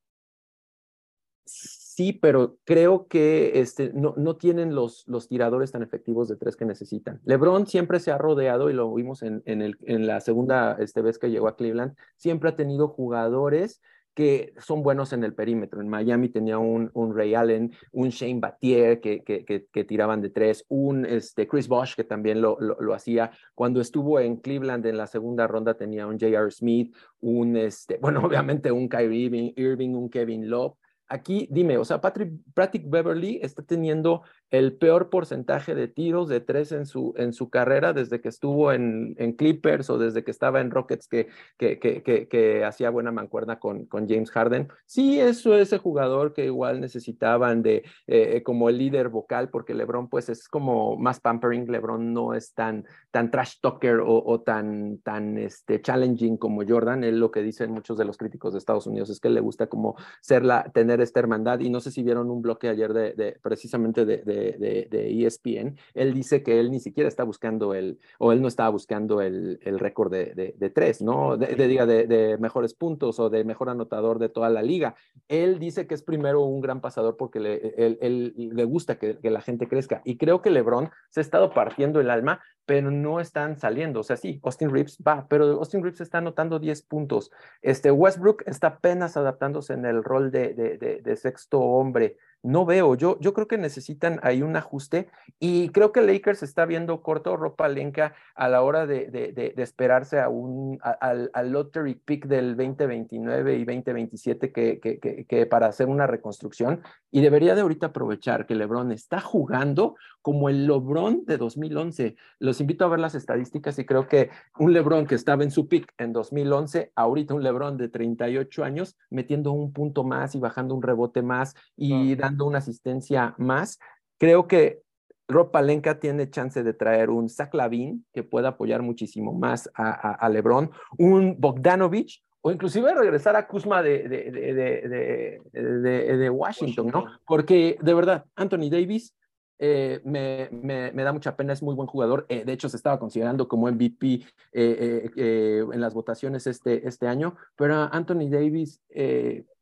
sí, pero creo que este, no, tienen los, tiradores tan efectivos de tres que necesitan. LeBron siempre se ha rodeado, y lo vimos en, la segunda este, vez que llegó a Cleveland, siempre ha tenido jugadores que son buenos en el perímetro. En Miami tenía un, Ray Allen, un Shane Battier que, tiraban de tres, un este, Chris Bosh que también lo, hacía. Cuando estuvo en Cleveland en la segunda ronda tenía un J.R. Smith, un, bueno, *laughs* obviamente un Kyrie Irving, Irving un Kevin Love aquí dime, o sea, Patrick, Patrick Beverly está teniendo el peor porcentaje de tiros de tres en su, en su carrera desde que estuvo en, en Clippers o desde que estaba en Rockets que, que, que, que, que hacía buena mancuerna con, con, James Harden. Sí, eso es ese jugador que igual necesitaban de eh, como el líder vocal, porque LeBron pues es como más pampering, LeBron no es tan, tan trash talker o, o tan, tan este, challenging como Jordan. Él lo que dicen muchos de los críticos de Estados Unidos es que le gusta como ser la, tener esta hermandad y no sé si vieron un bloque ayer de, de precisamente de, de de, ESPN, él dice que él ni siquiera está buscando el, o él no estaba buscando el, el récord de, de, tres, ¿no? De, diga, de, mejores puntos o de mejor anotador de toda la liga. Él dice que es primero un gran pasador porque le, él, él, le gusta que, que la gente crezca. Y creo que LeBron se ha estado partiendo el alma, pero no están saliendo. O sea, sí, Austin Reeves va, pero Austin Reeves está anotando 10 puntos. Este Westbrook está apenas adaptándose en el rol de, de, de, de sexto hombre no veo. Yo, yo creo que necesitan ahí un ajuste y creo que Lakers está viendo corto ropa lenca a la hora de, esperarse a un, a, al, al, lottery pick del 2029 y 2027 que, que, que, que, para hacer una reconstrucción y debería de ahorita aprovechar que LeBron está jugando como el LeBron de 2011. Los invito a ver las estadísticas y creo que un LeBron que estaba en su pick en 2011, ahorita un LeBron de 38 años metiendo un punto más y bajando un rebote más y dando dando una asistencia más. Creo que Rob Palenka tiene chance de traer un Zach Lavin que pueda apoyar muchísimo más a, a, a LeBron, un Bogdanovich o inclusive regresar a Kuzma de, de, de, de, Washington, ¿no? Porque de verdad, Anthony Davis eh, me, me, me, da mucha pena, es muy buen jugador. Eh, de hecho, se estaba considerando como MVP eh, en las votaciones este, este año, pero Anthony Davis,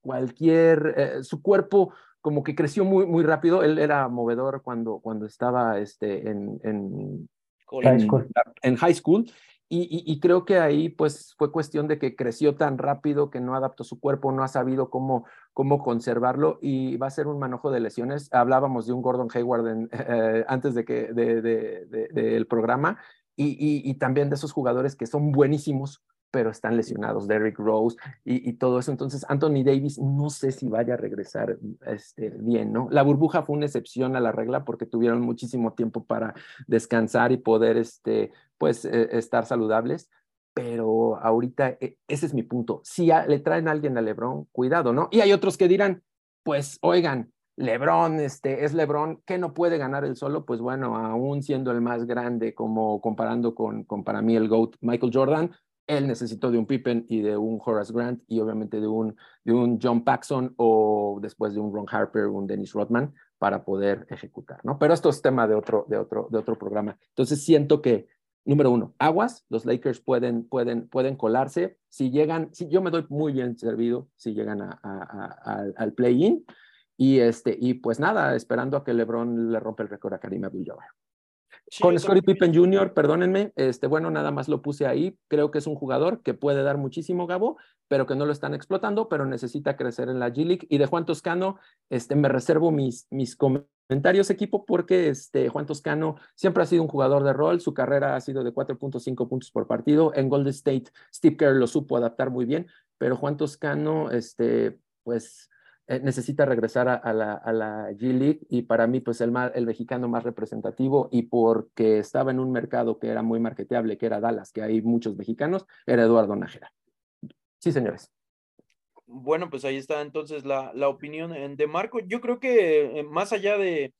cualquier, su cuerpo como que creció muy, muy rápido. Él era movedor cuando, cuando estaba este, en, en, en high school y, creo que ahí pues fue cuestión de que creció tan rápido que no adaptó su cuerpo, no ha sabido cómo, cómo conservarlo y va a ser un manojo de lesiones. Hablábamos de un Gordon Hayward *laughs* eh, antes de que del de, programa y, y, también de esos jugadores que son buenísimos, pero están lesionados, Derrick Rose y, todo eso. Entonces, Anthony Davis no sé si vaya a regresar este, bien, ¿no? La burbuja fue una excepción a la regla porque tuvieron muchísimo tiempo para descansar y poder, este, pues, e, estar saludables. Pero ahorita e, ese es mi punto. Si le traen a alguien a LeBron, cuidado, ¿no? Y hay otros que dirán, pues, oigan, LeBron, este, es LeBron, que no puede ganar el solo, pues bueno, aún siendo el más grande, como comparando con, con para mí el GOAT Michael Jordan, él necesitó de un Pippen y de un Horace Grant y obviamente de un, de un John Paxson o después de un Ron Harper, un Dennis Rodman para poder ejecutar, ¿no? Pero esto es tema de otro, de otro, de otro programa. Entonces siento que, número uno, aguas, los Lakers pueden, pueden, pueden colarse. Si llegan, si yo me doy muy bien servido si llegan al play-in. Y, este, y pues nada, esperando a que LeBron le rompa el récord a Karim Abdul-Jabbar con Scottie Pippen Jr., perdónenme, este, bueno, nada más lo puse ahí. Creo que es un jugador que puede dar muchísimo, Gabo, pero que no lo están explotando, pero necesita crecer en la G-League. Y de Juan Toscano, este, me reservo mis, mis comentarios, equipo, porque este, Juan Toscano siempre ha sido un jugador de rol. Su carrera ha sido de 4.5 puntos por partido. En Golden State, Steve Kerr lo supo adaptar muy bien, pero Juan Toscano, este, pues eh, necesita regresar a, la, a la G-League y para mí pues el, el mexicano más representativo y porque estaba en un mercado que era muy marketeable, que era Dallas, que hay muchos mexicanos, era Eduardo Nájera. Sí, señores. Bueno, pues ahí está entonces la, la opinión de Marco. Yo creo que eh, más allá de,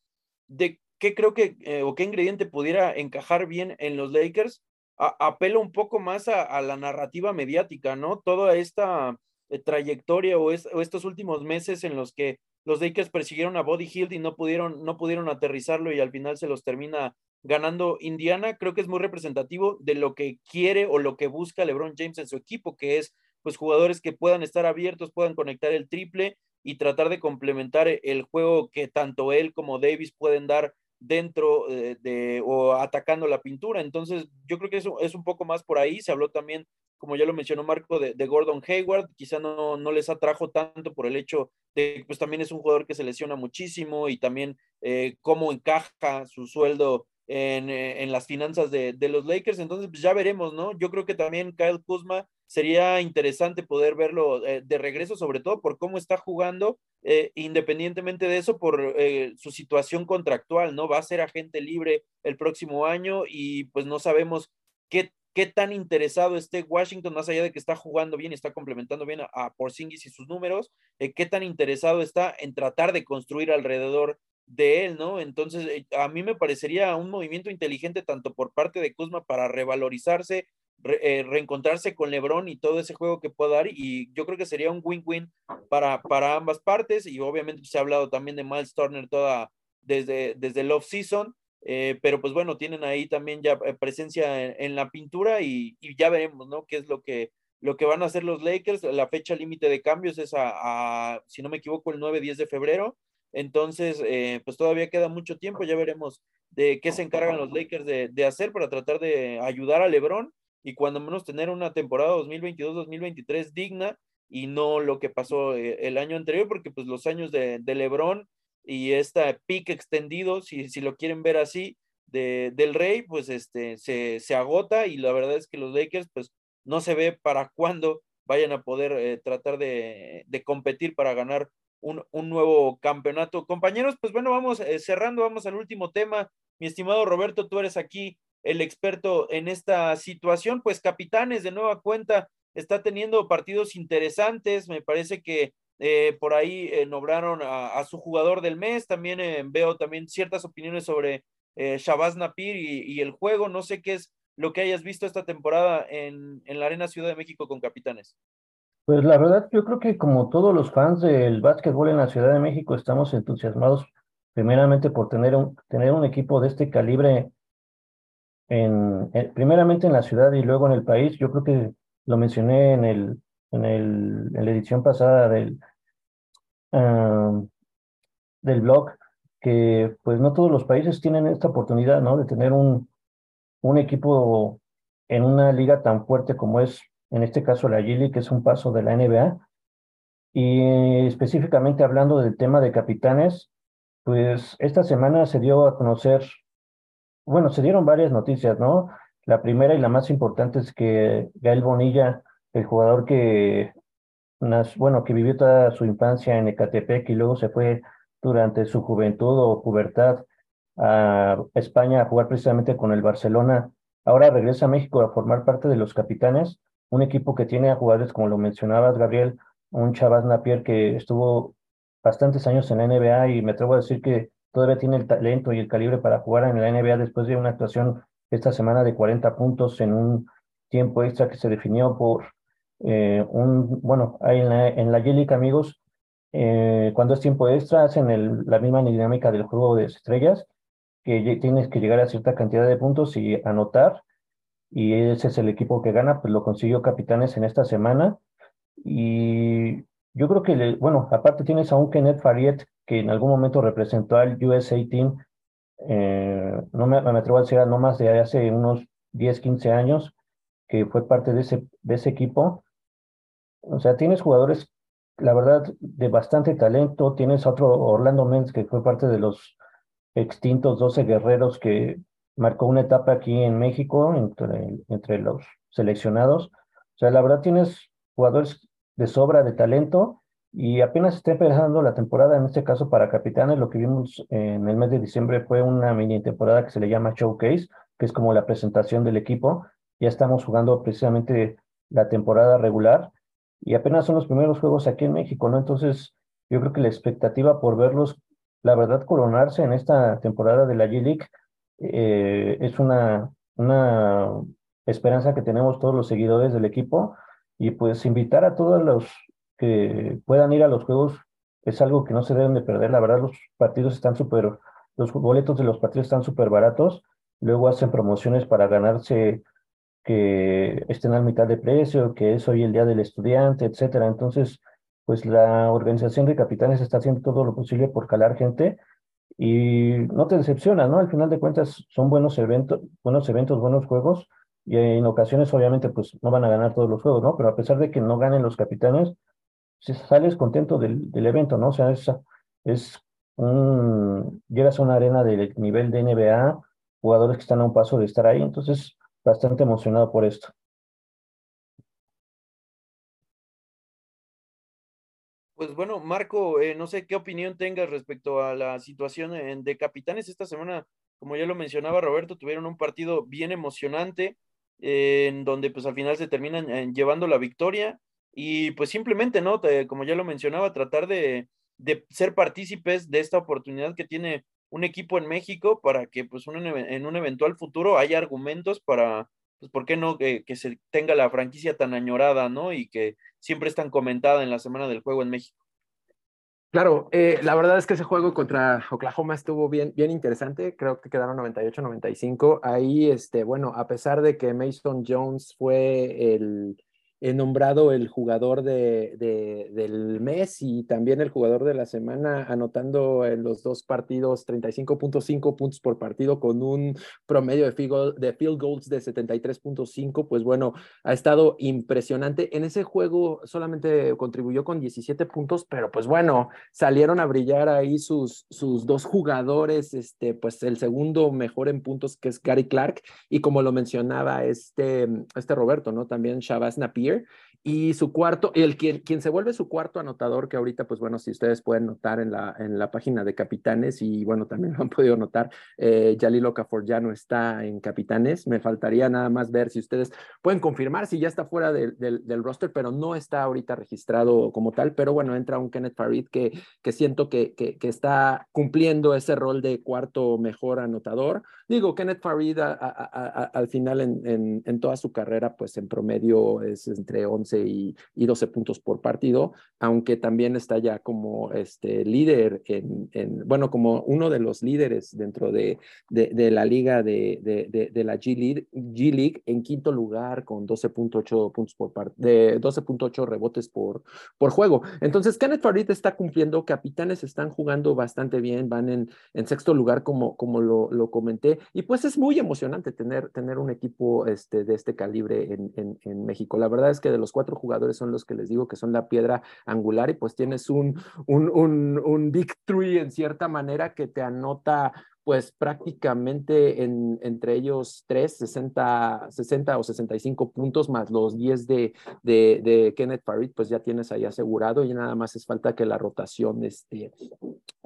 de qué creo que eh, o qué ingrediente pudiera encajar bien en los Lakers, apelo un poco más a, a la narrativa mediática, ¿no? Toda esta eh, trayectoria o, estos últimos meses en los que los Lakers persiguieron a Body Hill y no pudieron, no pudieron aterrizarlo y al final se los termina ganando Indiana, creo que es muy representativo de lo que quiere o lo que busca LeBron James en su equipo, que es pues jugadores que puedan estar abiertos, puedan conectar el triple y tratar de complementar el juego que tanto él como Davis pueden dar dentro eh, de, o atacando la pintura. Entonces, yo creo que eso es un poco más por ahí. Se habló también, como ya lo mencionó Marco, de, Gordon Hayward. Quizá no, no les atrajo tanto por el hecho de que pues también es un jugador que se lesiona muchísimo y también eh, cómo encaja su sueldo en, eh, en las finanzas de, de, los Lakers. Entonces, pues ya veremos, ¿no? Yo creo que también Kyle Kuzma sería interesante poder verlo eh, de regreso, sobre todo por cómo está jugando, independientemente de eso, por su situación contractual, ¿no? Va a ser agente libre el próximo año y pues no sabemos qué, qué tan interesado esté Washington, más allá de que está jugando bien y está complementando bien a, a Porzingis y sus números, qué tan interesado está en tratar de construir alrededor de él, ¿no? Entonces, a mí me parecería un movimiento inteligente tanto por parte de Kuzma para revalorizarse, eh, reencontrarse con LeBron y todo ese juego que pueda dar y yo creo que sería un win-win para, para ambas partes y obviamente se ha hablado también de Miles Turner toda desde, desde el off-season, eh, pero pues bueno, tienen ahí también ya eh, presencia en, la pintura y, ya veremos, ¿no? ¿Qué es lo que, lo que van a hacer los Lakers? La fecha límite de cambios es a, si no me equivoco, el 9-10 de febrero. Entonces, pues todavía queda mucho tiempo, ya veremos de qué se encargan los Lakers de, de hacer para tratar de ayudar a LeBron y cuando menos tener una temporada 2022-2023 digna y no lo que pasó eh, el año anterior, porque pues los años de, de Lebron y esta pick extendido, si, si lo quieren ver así, de, del Rey, pues este, se, se, agota y la verdad es que los Lakers pues no se ve para cuándo vayan a poder eh, tratar de, de, competir para ganar un, un, nuevo campeonato. Compañeros, pues bueno, vamos eh, cerrando, vamos al último tema. Mi estimado Roberto, tú eres aquí el experto en esta situación, pues Capitanes de nueva cuenta está teniendo partidos interesantes, me parece que eh, por ahí eh, nombraron a, su jugador del mes, también eh, veo también ciertas opiniones sobre Shabazz Napir y, el juego, no sé qué es lo que hayas visto esta temporada en, en la Arena Ciudad de México con Capitanes. Pues la verdad, yo creo que como todos los fans del básquetbol en la Ciudad de México estamos entusiasmados primeramente por tener un, tener un equipo de este calibre, en, primeramente en la ciudad y luego en el país. Yo creo que lo mencioné en, el, en, el, en la edición pasada del, ah, del blog, que pues no todos los países tienen esta oportunidad, ¿no? De tener un, un equipo en una liga tan fuerte como es, en este caso, la G que es un paso de la NBA. Y específicamente hablando del tema de capitanes, pues esta semana se dio a conocer, bueno, se dieron varias noticias, ¿no? La primera y la más importante es que Gael Bonilla, el jugador que, bueno, que vivió toda su infancia en Ecatepec y luego se fue durante su juventud o pubertad a España a jugar precisamente con el Barcelona. Ahora regresa a México a formar parte de los capitanes, un equipo que tiene a jugadores, como lo mencionabas, Gabriel, un Chavaz Napier que estuvo bastantes años en la NBA y me atrevo a decir que todavía tiene el talento y el calibre para jugar en la NBA después de una actuación esta semana de 40 puntos en un tiempo extra que se definió por eh, un, bueno, en la, en la amigos, eh, cuando es tiempo extra, hacen el, la misma dinámica del juego de estrellas, que tienes que llegar a cierta cantidad de puntos y anotar, y ese es el equipo que gana, pues lo consiguió Capitanes en esta semana. Y yo creo que, bueno, aparte tienes a un Kenneth Fariet, que en algún momento representó al USA Team, eh, no me, me, atrevo a decir no más de hace unos 10, 15 años, que fue parte de ese, de ese equipo. O sea, tienes jugadores la verdad, de bastante talento. Tienes otro Orlando Menz, que fue parte de los extintos 12 guerreros que marcó una etapa aquí en México entre, entre los seleccionados. O sea, la verdad tienes jugadores de sobra de talento y apenas está empezando la temporada, en este caso para capitanes, lo que vimos en el mes de diciembre fue una mini temporada que se le llama Showcase, que es como la presentación del equipo. Ya estamos jugando precisamente la temporada regular y apenas son los primeros juegos aquí en México, ¿no? Entonces, yo creo que la expectativa por verlos, la verdad, coronarse en esta temporada de la G-League eh, es una, una esperanza que tenemos todos los seguidores del equipo y pues invitar a todos los que puedan ir a los juegos es algo que no se deben de perder. La verdad, los partidos están súper, los boletos de los partidos están súper baratos. Luego hacen promociones para ganarse que estén a mitad de precio, que es hoy el día del estudiante, etcétera. Entonces, pues la organización de capitanes está haciendo todo lo posible por calar gente y no te decepciona, ¿no? Al final de cuentas son buenos eventos, buenos eventos, buenos juegos y en ocasiones obviamente pues no van a ganar todos los juegos, ¿no? Pero a pesar de que no ganen los capitanes, sales contento del, del evento, ¿no? O sea, es, es un, llegas a una arena de nivel de NBA, jugadores que están a un paso de estar ahí, entonces bastante emocionado por esto. Pues bueno, Marco, eh, no sé qué opinión tengas respecto a la situación de capitanes esta semana. Como ya lo mencionaba Roberto, tuvieron un partido bien emocionante en donde pues al final se terminan eh, llevando la victoria y pues simplemente, ¿no? como ya lo mencionaba, tratar de, de ser partícipes de esta oportunidad que tiene un equipo en México para que pues en un eventual futuro haya argumentos para, pues, ¿por qué no que, se tenga la franquicia tan añorada, ¿no? Y que siempre es tan comentada en la semana del juego en México. Claro, eh, la verdad es que ese juego contra Oklahoma estuvo bien, bien interesante. Creo que quedaron 98-95. Ahí, este, bueno, a pesar de que Mason Jones fue el, nombrado el jugador de, del mes y también el jugador de la semana, anotando en los dos partidos 35.5 puntos por partido con un promedio de field goals de 73.5. Pues bueno, ha estado impresionante. En ese juego solamente contribuyó con 17 puntos, pero pues bueno, salieron a brillar ahí sus, sus dos jugadores, este, pues el segundo mejor en puntos que es Gary Clark y como lo mencionaba este, este Roberto, ¿no? También Shabazz Napier y su cuarto, el quien, quien se vuelve su cuarto anotador, que ahorita, pues bueno, si ustedes pueden notar en la, en la página de Capitanes, y bueno, también *laughs* lo han podido notar, eh, Jalil Okafor ya no está en Capitanes. Me faltaría nada más ver si ustedes pueden confirmar si ya está fuera del, del, roster, pero no está ahorita registrado como tal. Pero bueno, entra un Kenneth Farid que, que siento que, que está cumpliendo ese rol de cuarto mejor anotador. Digo, Kenneth Farid al final en, en, toda su carrera, pues en promedio es entre 11 11 y, 12 puntos por partido, aunque también está ya como este líder en, bueno, como uno de los líderes dentro de, la liga de, la G League, League en quinto lugar con 12.8 puntos por de 12.8 rebotes por, juego. Entonces, Kenneth Farid está cumpliendo, Capitanes están jugando bastante bien, van en, en sexto lugar como, lo, comenté, y pues es muy emocionante tener, tener un equipo este, de este calibre en, en, México. La verdad es que de los cuatro jugadores son los que les digo que son la piedra angular y pues tienes un, un, un, un big three en cierta manera que te anota pues prácticamente en, entre ellos tres, 60, 60 o 65 puntos más los 10 de, de, de, Kenneth Farid, pues ya tienes ahí asegurado y nada más es falta que la rotación este,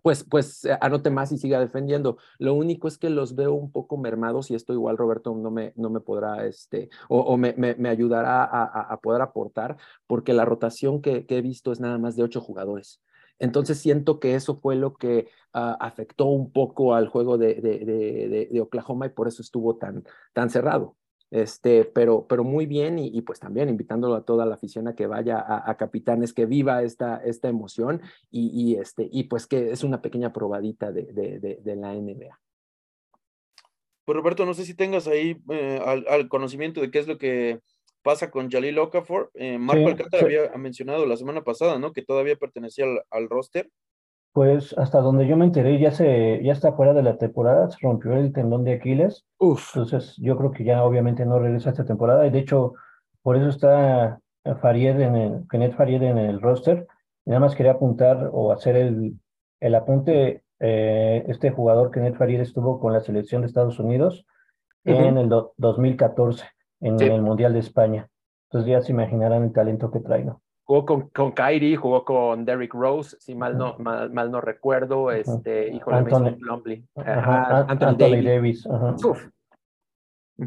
pues, pues eh, anote más y siga defendiendo. Lo único es que los veo un poco mermados y esto igual Roberto no me, no me podrá, este, o, me, me, ayudará a, a, poder aportar, porque la rotación que he visto es nada más de ocho jugadores. Entonces siento que eso fue lo que uh, afectó un poco al juego de, Oklahoma y por eso estuvo tan, tan cerrado. Este, pero, pero muy bien y, pues también invitándolo a toda la afición a que vaya a, Capitanes, que viva esta, esta emoción y, este, y pues que es una pequeña probadita de, la NBA. Pues Roberto, no sé si tengas ahí eh, al, conocimiento de qué es lo que pasa con Jalil Okafor. Eh, Marco Alcántara había mencionado la semana pasada, ¿no? Que todavía pertenecía al, roster. Pues hasta donde yo me enteré, ya se, ya está fuera de la temporada, se rompió el tendón de Aquiles. Uf. Entonces, yo creo que ya obviamente no regresa esta temporada. Y de hecho, por eso está Faried en el, Kenneth Faried en el roster. Nada más quería apuntar o hacer el, el apunte. Eh, este jugador, Kenneth Faried, estuvo con la selección de Estados Unidos en el 2014 en el Mundial de España. Entonces ya se imaginarán el talento que trae, ¿no? Jugó con, con Kyrie, jugó con Derrick Rose, si mal no, mal, mal no recuerdo, este, hijo Anthony, Plumlee. Anthony, Davis.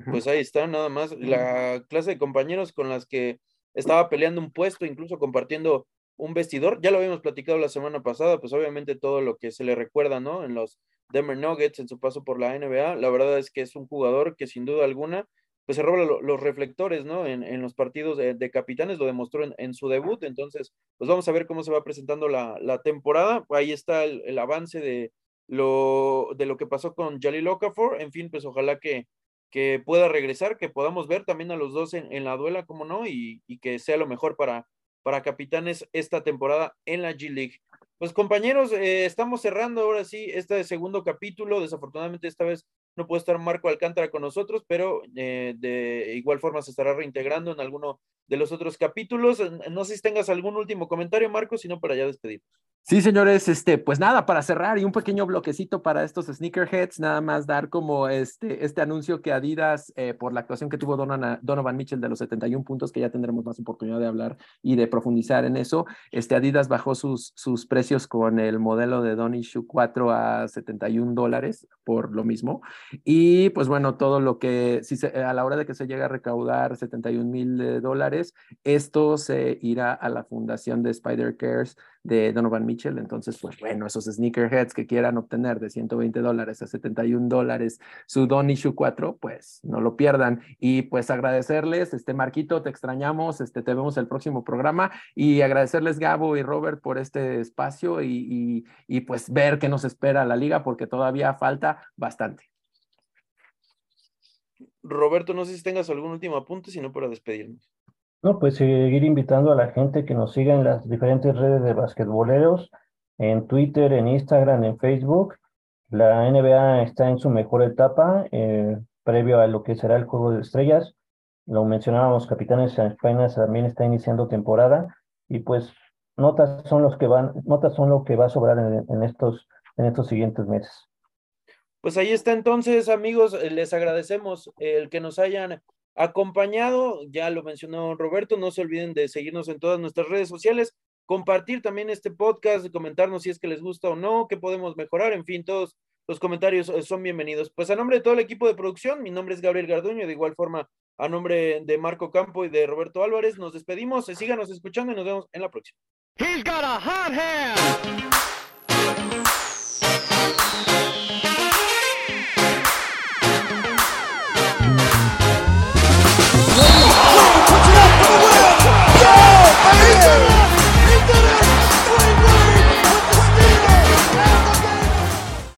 Pues ahí está, nada más. La clase de compañeros con las que estaba peleando un puesto, incluso compartiendo un vestidor. Ya lo habíamos platicado la semana pasada, pues obviamente todo lo que se le recuerda, ¿no? En los Denver Nuggets, en su paso por la NBA. La verdad es que es un jugador que sin duda alguna pues se roba los reflectores, ¿no? En, en los partidos de, capitanes, lo demostró en, su debut, entonces, pues vamos a ver cómo se va presentando la, la temporada. Ahí está el, el, avance de lo, de lo que pasó con Jalil Okafor, en fin, pues ojalá que, que pueda regresar, que podamos ver también a los dos en, en la duela, como no, y, y, que sea lo mejor para, para capitanes esta temporada en la G League. Pues compañeros, eh, estamos cerrando ahora sí este segundo capítulo. Desafortunadamente esta vez no puede estar Marco Alcántara con nosotros, pero eh, de igual forma se estará reintegrando en alguno de los otros capítulos. No sé si tengas algún último comentario, Marco, sino para ya despedirnos. Sí, señores, este, pues nada, para cerrar y un pequeño bloquecito para estos sneakerheads, nada más dar como este, este anuncio que Adidas, eh, por la actuación que tuvo Donovan Mitchell de los 71 puntos, que ya tendremos más oportunidad de hablar y de profundizar en eso, este, Adidas bajó sus, sus precios con el modelo de Donny Shoe 4 a 71 dólares por lo mismo. Y pues bueno, todo lo que, si a la hora de que se llegue a recaudar 71 mil dólares, esto se irá a la fundación de Spider Cares de Donovan Mitchell. Entonces, pues bueno, esos sneakerheads que quieran obtener de 120 dólares a 71 dólares su Don Issue 4, pues no lo pierdan. Y pues agradecerles, este Marquito, te extrañamos, este, te vemos el próximo programa y agradecerles Gabo y Robert por este espacio y, y, y pues ver qué nos espera la liga porque todavía falta bastante. Roberto, no sé si tengas algún último apunte, sino para despedirnos. No, pues seguir invitando a la gente que nos siga en las diferentes redes de basquetboleros, en Twitter, en Instagram, en Facebook. La NBA está en su mejor etapa, eh, previo a lo que será el Juego de Estrellas. Lo mencionábamos, Capitanes España también está iniciando temporada y pues notas son los que van, notas son lo que va a sobrar en estos, en estos siguientes meses. Pues ahí está entonces, amigos, les agradecemos el que nos hayan acompañado, ya lo mencionó Roberto, no se olviden de seguirnos en todas nuestras redes sociales, compartir también este podcast, comentarnos si es que les gusta o no, qué podemos mejorar, en fin, todos los comentarios eh, son bienvenidos. Pues a nombre de todo el equipo de producción, mi nombre es Gabriel Garduño, de igual forma a nombre de Marco Campo y de Roberto Álvarez, nos despedimos, síganos escuchando y nos vemos en la próxima. Eita!